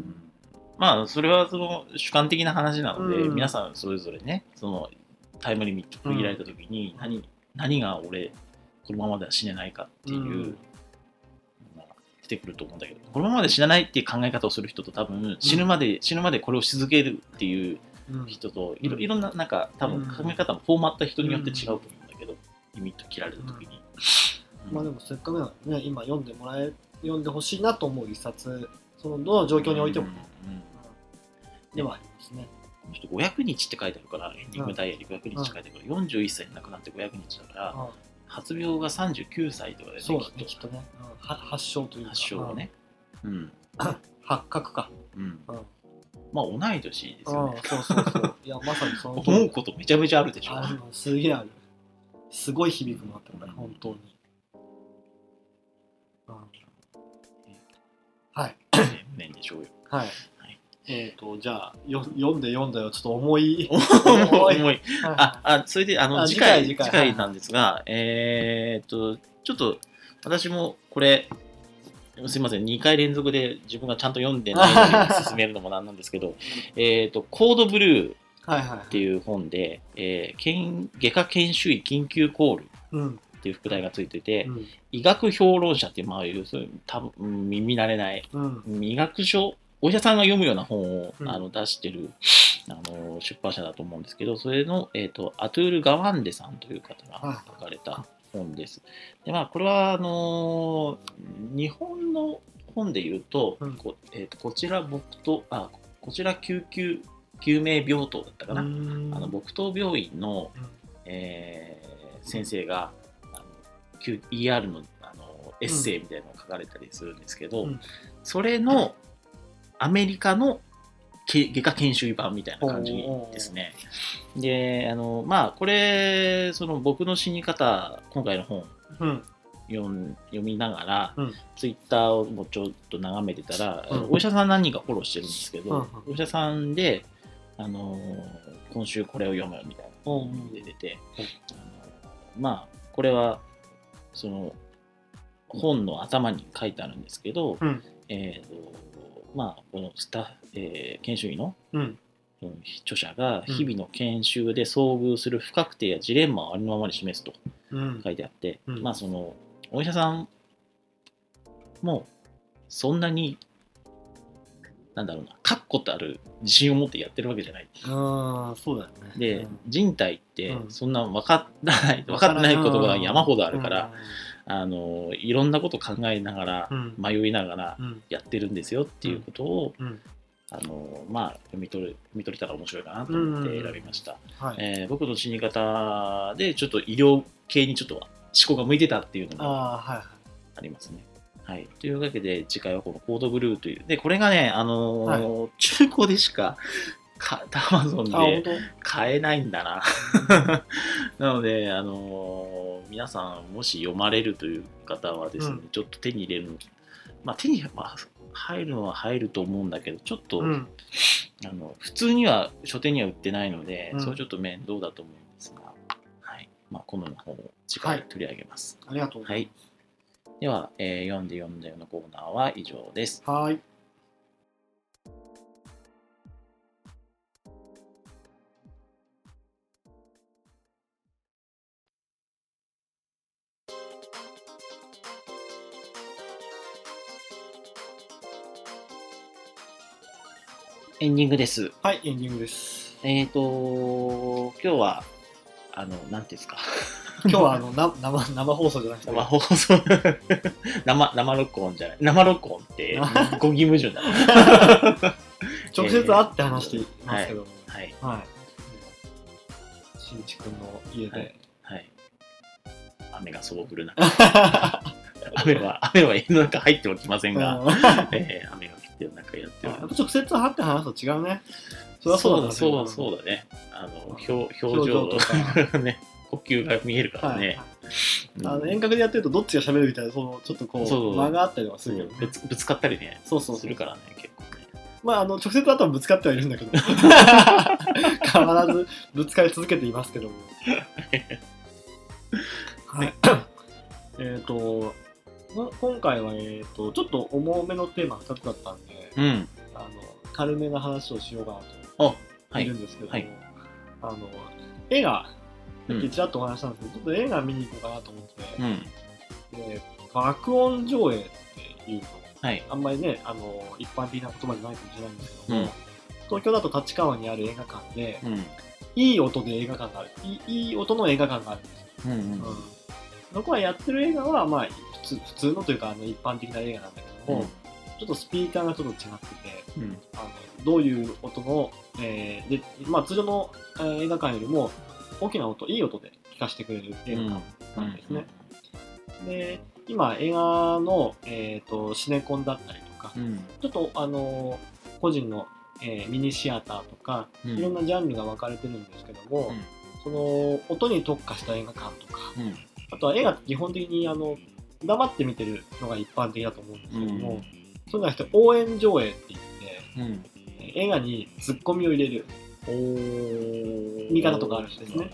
まあそれはその主観的な話なので、うん。皆さんそれぞれねそのタイムリミット区切られた時に何,、何が俺このままでは死ねないかっていう、てくると思うんだけどこのままで死なないっていう考え方をする人と多分死ぬまで、死ぬまでこれをし続けるっていううん。人といろうん。いろんななんか多分うん。考え方もフォーマット人によって違うと思うんだけど、リミット切られた時に。まあでもせっかくなのでね今読んでもらえ読んでほしいなと思う一冊そのどの状況においても。ね、うんうん。ではありますね。この人500日って書いてあるから、エンディングダイヤリー500日って書いてあるから、41歳に亡くなって500日だから、あ発病が39歳とかでね、そうだねきっきっとね、うんは発症というとか。発症がね。うん。うん。発覚か、うん。うん。まあ同い年ですよね。そうそうそう。いやまさにその通思うりことめちゃめちゃあるでしょ。あす。げえある。すごい響くのあったから本当に、うん。はい。年でしょうよ。はい、はいえっ、とじゃあよ読んで読んだよちょっと重い。重い。はい。ああそれであのあ次回次回なんですが、えーっとちょっと私もこれすいません2回連続で自分がちゃんと読んでないのに進めるのもなんなんですけど えとコードブルーはいはい。っていう本で、えー研外科研修医緊急コールうんっていう副題がついてて、うん。医学評論者っていう、まあ、要するに多分うん耳慣れない。うん。医学書お医者さんが読むような本を、うん。あの出してるあの出版社だと思うんですけどそれの、えー、とアトゥール・ガワンデさんという方が書かれた本です。でまあこれはあのー日本の本で言うと,、うん。こえーとこちら僕とあこちら救急救命病棟だったかな、あの木刀病院の、えー先生があの ER のあのエッセイみたいなのを書かれたりするんですけど、うん。それのアメリカのけ外科研修医版みたいな感じですね。であのまあこれその僕の死に方今回の本うん。読みながら、うん。ツイッターをもちょっと眺めてたら、うん。お医者さん何人かフォローしてるんですけど、うん。うんお医者さんで、あのー今週これを読むみたいな。うん。ので出て、あのまあこれはその本の頭に書いてあるんですけど、うん。えーとまあこのスタッフ、えー研修医のうん。うん著者が日々の研修で遭遇する不確定やジレンマをありのままに示すとうん。書いてあって、うん。まあそのお医者さんもそんなになんだろうな確固たる自信を持ってやってるわけじゃない。ああそうだよね。で、うん。人体ってうん。そんな分からない分かってないことが山ほどあるから、あのいろんなこと考えながら、うん。迷いながらうん。やってるんですよっていうことを、うん。あのまあ読み取る読み取れたら面白いかなと思って選びました。はい。えー僕の死に方でちょっと医療系にちょっと思考が向いてたっていうのがありますね。はい、というわけで次回はこのコードブルーという。でこれがね、あのー中古でしかかアマゾンで当？買えないんだな。なので、あのー皆さんもし読まれるという方はですね、うん。ちょっと手に入れるの、まあ、手に、まあ、入るのは入ると思うんだけどちょっと、うん。あの普通には書店には売ってないので、うん。それちょっと面倒だと思うんですが、はい。まあ、この本を次はい。回取り上げます。ありがとうございでは、えー読んで読んだよのコーナーは以上です。はいエンディングです。はいエンディングです。えっ、と、今日は、あの、なんていうんですか、今日はあのな生生放送じゃなくて。生放送、生、生録音じゃない、生録音って 語義矛盾だね。直接会って話していますけども。はい、はい。しんちくんの家はい。ではい。雨がそう降る中、雨は、雨は家の中入ってはきませんが、うん。えー雨が降ってる中やっておりやっます。ぱ直接会って話すと違うね。そりゃそうだね。そうそうだね。あの、表表情とか。ね、呼吸が見えるからはい。ね。うんあの遠隔でやってるとどっちが喋るみたいなそのちょっとこそうう間があったりとかするけどね。ぶつぶつかったりね、そうそうするからね、結構ね。まああの直接会ったらぶつかってはいるんだけど。必ずぶつかり続けていますけども。はい。えっとま今回は、えー、とちょっと重めのテーマ2つだったんで、うん。あの軽めな話をしようかなといいる。んですけども、はいあの映画うんさっきちらっとお話ししたんですけど、ちょっと映画見に行こうかなと思って、うん。で爆音上映っていうのはい。あんまりねあの一般的な言葉じゃないかもしれないんですけども、うん東京だと立川にある映画館で、うん。いい音で映画館があるいいいい音の映画館があるんですよ、うん。うん。うん、そこはやってる映画は、まあ、普通普通のというかあの一般的な映画なんだけども、ちょっとスピーカーがちょっと違っててうん。あのどういう音の、えーでまあ、通常の、えー映画館よりも大きな音いい音で聞かせてくれる映画館なんですね、で今映画の、えー、とシネコンだったりとか、うん。ちょっとあの個人の、えーミニシアターとかうん。いろんなジャンルが分かれてるんですけども、その音に特化した映画館とかうんうん。あとは映画って基本的にあの黙って見てるのが一般的だと思うんですけども、うん。そうじゃなくて応援上映って言ってうん。えー映画にツッコミを入れるお見方とかあるんですね。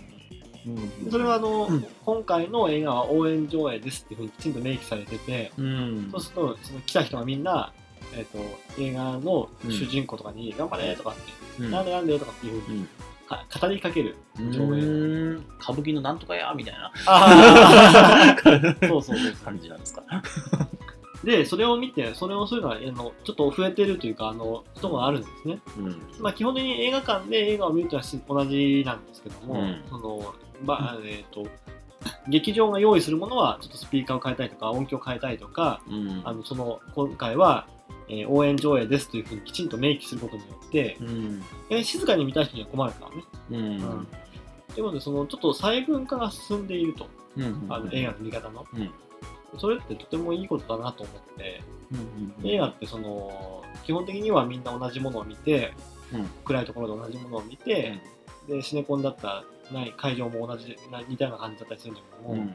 うん。でそれはあの、うん。今回の映画は応援上映ですっていうふうにきちんと明記されてて、うん。そうするとその来た人がみんな、えー、と映画の主人公とかに「頑張れ!」とかって「うん。なんでなんで?」とかっていうふうに語りかける上映。うん歌舞伎のなんとかやみたいな そうそうそう感じなんですか。でそれを見てそれをそういうのはあのちょっと増えてるというかあのことがあるんですね。うんまあ、基本的に映画館で映画を見るとは同じなんですけども、うんそのまあえー、と劇場が用意するものはちょっとスピーカーを変えたりとか音響を変えたりとかうんあのその今回は、えー応援上映ですというふうにきちんと明記することによって、うん。えー静かに見たい人には困るからね。うん。ということでそのちょっと細分化が進んでいると。うんあの映画の見方の、うん。それってとてもいいことだなと思ってうん映画ってその基本的にはみんな同じものを見て、うん。暗いところで同じものを見て、でシネコンだったらない会場も同じな似たような感じだったりするんだけども、うん。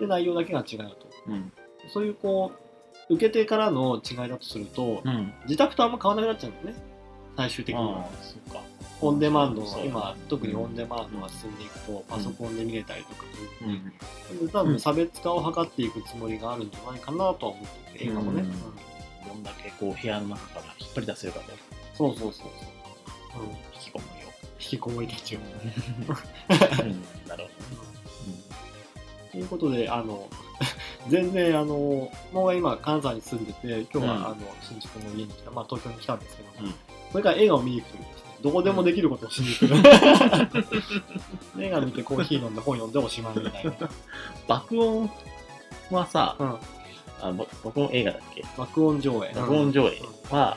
で内容だけが違うと。うん。そういうこう受け手からの違いだとすると、うん。自宅とあんま変わらなくなっちゃうんだよね。最終的には。そうか。オンデマンド今特にオンデマンドが進んでいくと、パソコンで見れたりとかする。うん。で多分差別化を図っていくつもりがあるんじゃないかなとは思ってて映画もね、うんうんどんだけこう部屋の中から引っ張り出せるかと。そうそうそうそう、うん、引きこもりを。引きこもりたちを。うん。なるほということで、あの、全然、あの、僕は今、関西に住んでて、今日は、うんあの、新宿の家に来た、まあ、東京に来たんですけど、うんこれから映画を見に行くというですね、どこでもできることをしに行く。映画見てコーヒー飲んで本読んでおしまいみたいな。ど爆音はさうん。あぼ爆音映画だっけ？爆音上映。爆音上映うは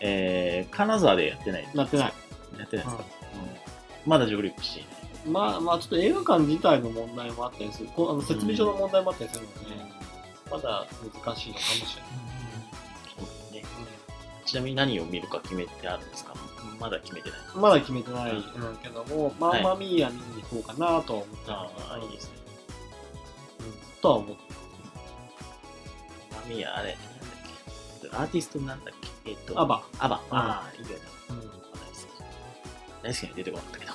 えー金沢でやってないなってない。やってないですか？うんまだ上陸していないまあ、まあ、ちょっと映画館自体の問題もあったりする。こうあの設備上の問題もあったりするので、まだ難しいのかもしれない。そうですね。ちなみに何を見るか決めてあるんですか？まだ決めてない。まだ決めてないん。けども、マンマミーヤ見に行こうかなとは思ってあます。あいいですね。うん。とは思ってマミヤあれなんだっけ？アーティストなんだっけ？えっとアバ。アバ。ああいいよね。うん大好きに出てこなかったけど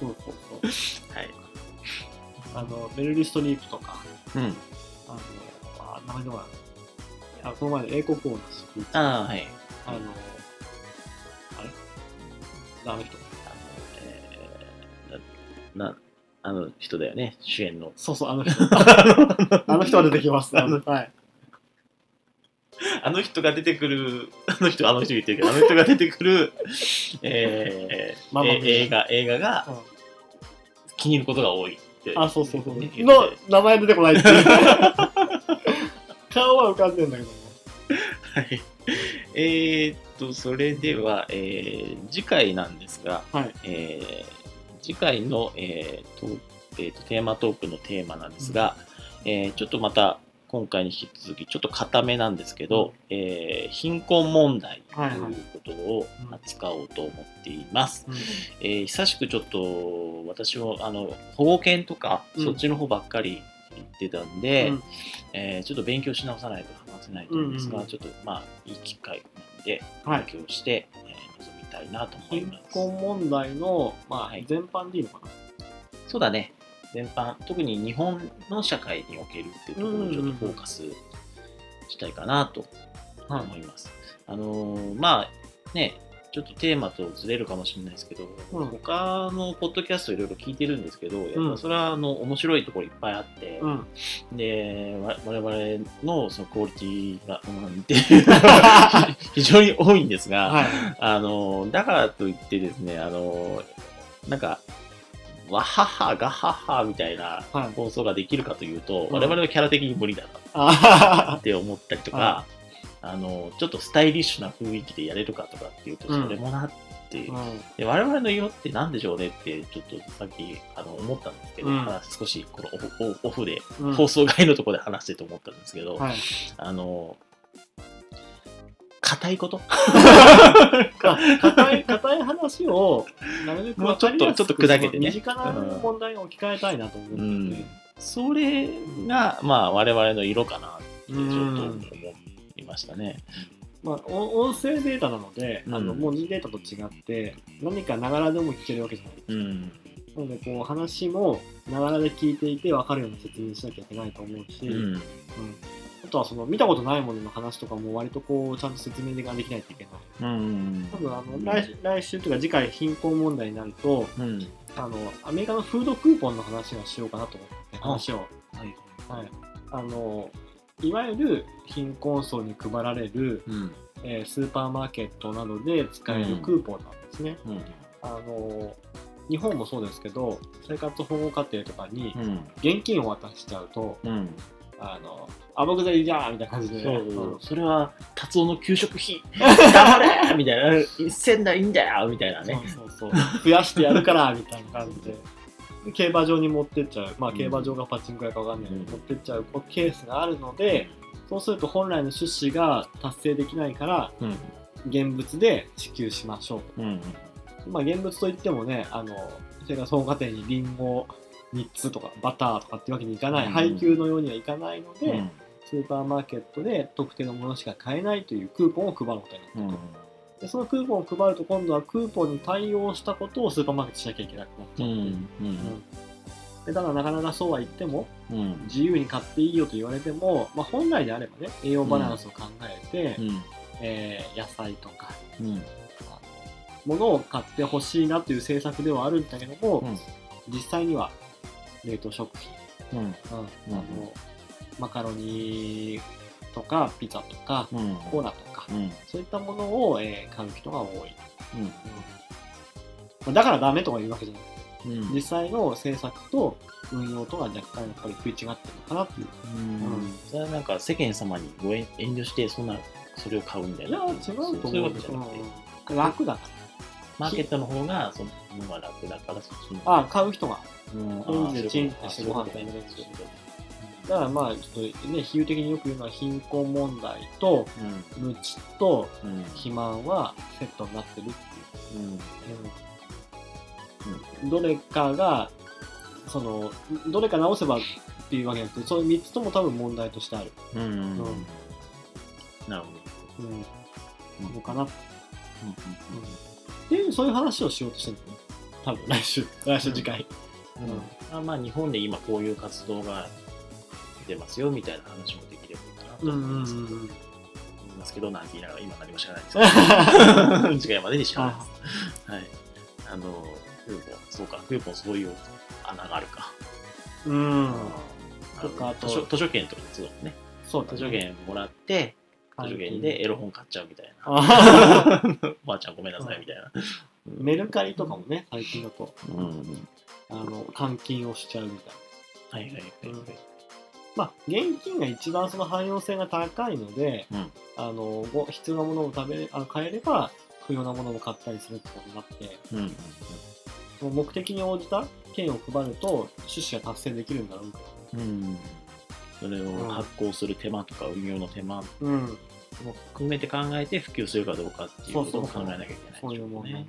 そうそうそう。はいあの、メルリストリープとか、うんあの、あ、名前でもあこの前の英国王のスピーチ。ああはいあの、あれ？あの人。あのえーななあの人だよね主演のそうそう、あの人。あの人は出てきます。はい。あの人が出てくる、あの人、あの人言ってるけど、あの人が出てくる、えーママえ映画、映画がうん気に入ることが多いって。あ、そうそうそう。ね言のってて名前出てこないっていう。顔は浮かんでんだけども。はい。えーっと、それでは、えー次回なんですが、はい。えー次回の、えーとえーとテーマトークのテーマなんですが、えーちょっとまた今回に引き続きちょっと固めなんですけど、えー貧困問題とはいはいいうことを扱おうと思っています。えー久しくちょっと私もあの保護犬とか、うんそっちの方ばっかり言ってたんで、うんえーちょっと勉強し直さないと話せないと思うんですが、うんうんうんちょっとまあいい機会なんではい勉強して、えー臨みたいなと思い貧ます。困問題の、まあはい全般でいいのかな？そうだね。全般、特に日本の社会におけるっていうところをちょっとフォーカスしたいかなとはい思います。あのーまあね、ちょっとテーマとずれるかもしれないですけど、うん他のポッドキャストいろいろ聞いてるんですけど、やっうんぱそれはあの面白いところいっぱいあって、うん。で、わ我々のそのクオリティが、うん、って非常に多いんですが、はい。あの、だからといってですね、あの、なんか、わはは、がははみたいなはい。放送ができるかというと、うん。我々はキャラ的に無理だなあって思ったりとかは、あの、ちょっとスタイリッシュな雰囲気でやれるかとかっていうと、うん。それもなっていうん。で我々の色って何でしょうねってちょっとさっきあの思ったんですけど、うん。まあ少しこのオフオフでうん。放送外のところで話してと思ったんですけど、はい。あの硬いこと？硬い硬い話をなるべくもうちょっとちょっと砕けてね。身近な問題に置き換えたいなと思うん。で、それがまあ我々の色かなってちょっとうん思いましたね。まあ、お音声データなので、あのうん文字データと違って何かながらでも聞けるわけじゃないうん。なのでこう話もながらで聞いていて分かるような説明しなきゃいけないと思うし、うん。うんあとはその見たことないものの話とかも割とこうちゃんと説明ができないといけない。うん多分あの来来週というか次回貧困問題になるとうん。あのアメリカのフードクーポンの話をしようかなと思って話を。はい。はい、あのいわゆる貧困層に配られる、うん。えースーパーマーケットなどで使えるクーポンなんですね。うん。あの日本もそうですけど生活保護家庭とかにうん。現金を渡しちゃうとうんあのあ僕でいいじゃんみたいな感じで、そううん。それは達夫の給食費。頑張れみたいな。1000台いいんだよみたいなね。そうそうそう。増やしてやるからみたいな感じで。で競馬場に持ってっちゃう、まあ、うん競馬場がパチンコ屋かわかんないけど、うん。持ってっちゃうケースがあるので、そうすると本来の趣旨が達成できないから、うん。現物で支給しましょううんと。まあ、現物といってもね、あの、生活保護家庭にリンゴ3つとかバターとかっていうわけにいかない、うん。配給のようにはいかないので、うん。スーパーマーケットで特定のものしか買えないというクーポンを配ることになったと。でそのクーポンを配ると今度はクーポンに対応したことをスーパーマーケットしなきゃいけなくなっちゃって、う。んうん。でただなかなかそうは言ってもうん。自由に買っていいよと言われても、まあ、本来であればね栄養バランスを考えて、うん。えー野菜とかうん。ものを買ってほしいなという政策ではあるんだけども、うん。実際には冷凍食品、うん。うん。あのマカロニとかピザとかうん。コーラとか、うん。そういったものを、えー買う人が多い、うん。まあだからダメとか言うわけじゃない。うん。実際の政策と運用とは若干やっぱり食い違ってるのかなっていう。うん。それはなんか世間様にご遠遠慮してそんなそれを買うんだよいや違うと思うそういうわけじゃなくて、うん。楽だかマーケットの方がそののが楽だからそっちにらあ買う人が。うんチンあってしてご飯食べれるそういうことだからまあちょっとね比喩的によく言うのは貧困問題と無知とうん。うん肥満はセットになってるっていう。うん。うん。どれかがそのどれか直せばっていうわけじゃなくてその3つとも多分問題としてある、うん。うん。うんなるほど。うん、のかな。っうん。ていうそういう話をしようとしてるのね。多分来週。来週次回、うん。うん。あまあ日本で今こういう活動が出ますよみたいな話もできればいいかなと思います。けど思いますけどなんて言いながら今何も知らないです。次回までに知らないです。はい。あのクーポンそうかクーポンそういう穴があるか。うん。とかあと図書図書券とかもそうだね。そうだね。図書券もらって図書券でエロ本買っちゃうみたいな。ばあちゃんごめんなさいみたいな。メルカリとかもね最近だと。うん。あの換金をしちゃうみたいな。はいはいはいはい。まあ現金が一番その汎用性が高いので、うん。あのご必要なものを食べあ買えれば不要なものも買ったりするってことになって。うんうんその目的に応じた券を配ると趣旨が達成できるんだろうかうんそれを発行する手間とか運用の手間うん。も含めて考えて普及するかどうかっていうことを考えなきゃいけないそういうもんねね。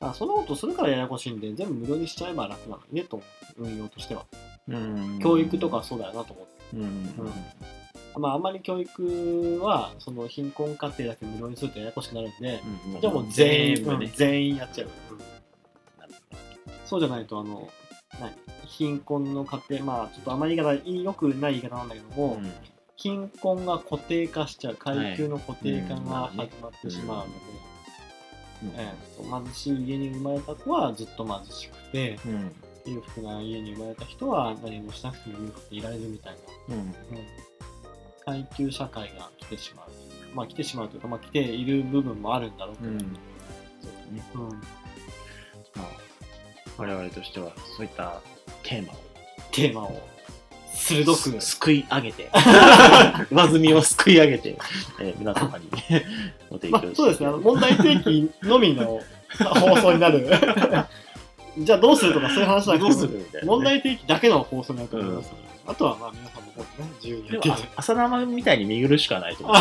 あそんなことするからややこしいんで全部無料にしちゃえば楽なのにねと運用としては。うん。教育とかそうだよなと思って。うん。うん。まああんまり教育はその貧困家庭だけ無料にするとややこしくなるんで、うん。じゃあもう全員全員やっちゃう、そうじゃないとあの何貧困の家庭まあちょっとあまり言い方よくない言い方なんだけども、ほど貧困が固定化しちゃう階級の固定化がはい始まってしまうので、貧しい家に生まれた子はずっと貧しくてうん裕福な家に生まれた人は何もしなくても裕福でいられるみたいな、うん。うん。階級社会が来てしまうまあ来てしまうというか、まあ、来ている部分もあるんだろうけど、うん。そうだね。うん。まあ我々としてはそういったテーマをテーマを鋭くすすくい上げて 上積みをすくい上げて、えー皆様に ご提供して、まあ、そうですね問題提起のみの放送になる じゃあどうするとかそういう話じゃなくてどうするみたいなね、問題提起だけの放送になると思います、あとはまあ皆さんもこうね、自由にやっていただいて。朝生みたいに見苦しくはないと思う。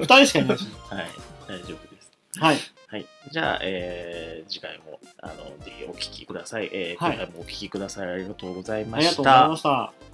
二人しかいないしね。はい、大丈夫です。はい。はい。じゃあ、えー次回も、あの、ぜひお聞きください。えーはい今回もお聞きください。ありがとうございありがとうました。ございました。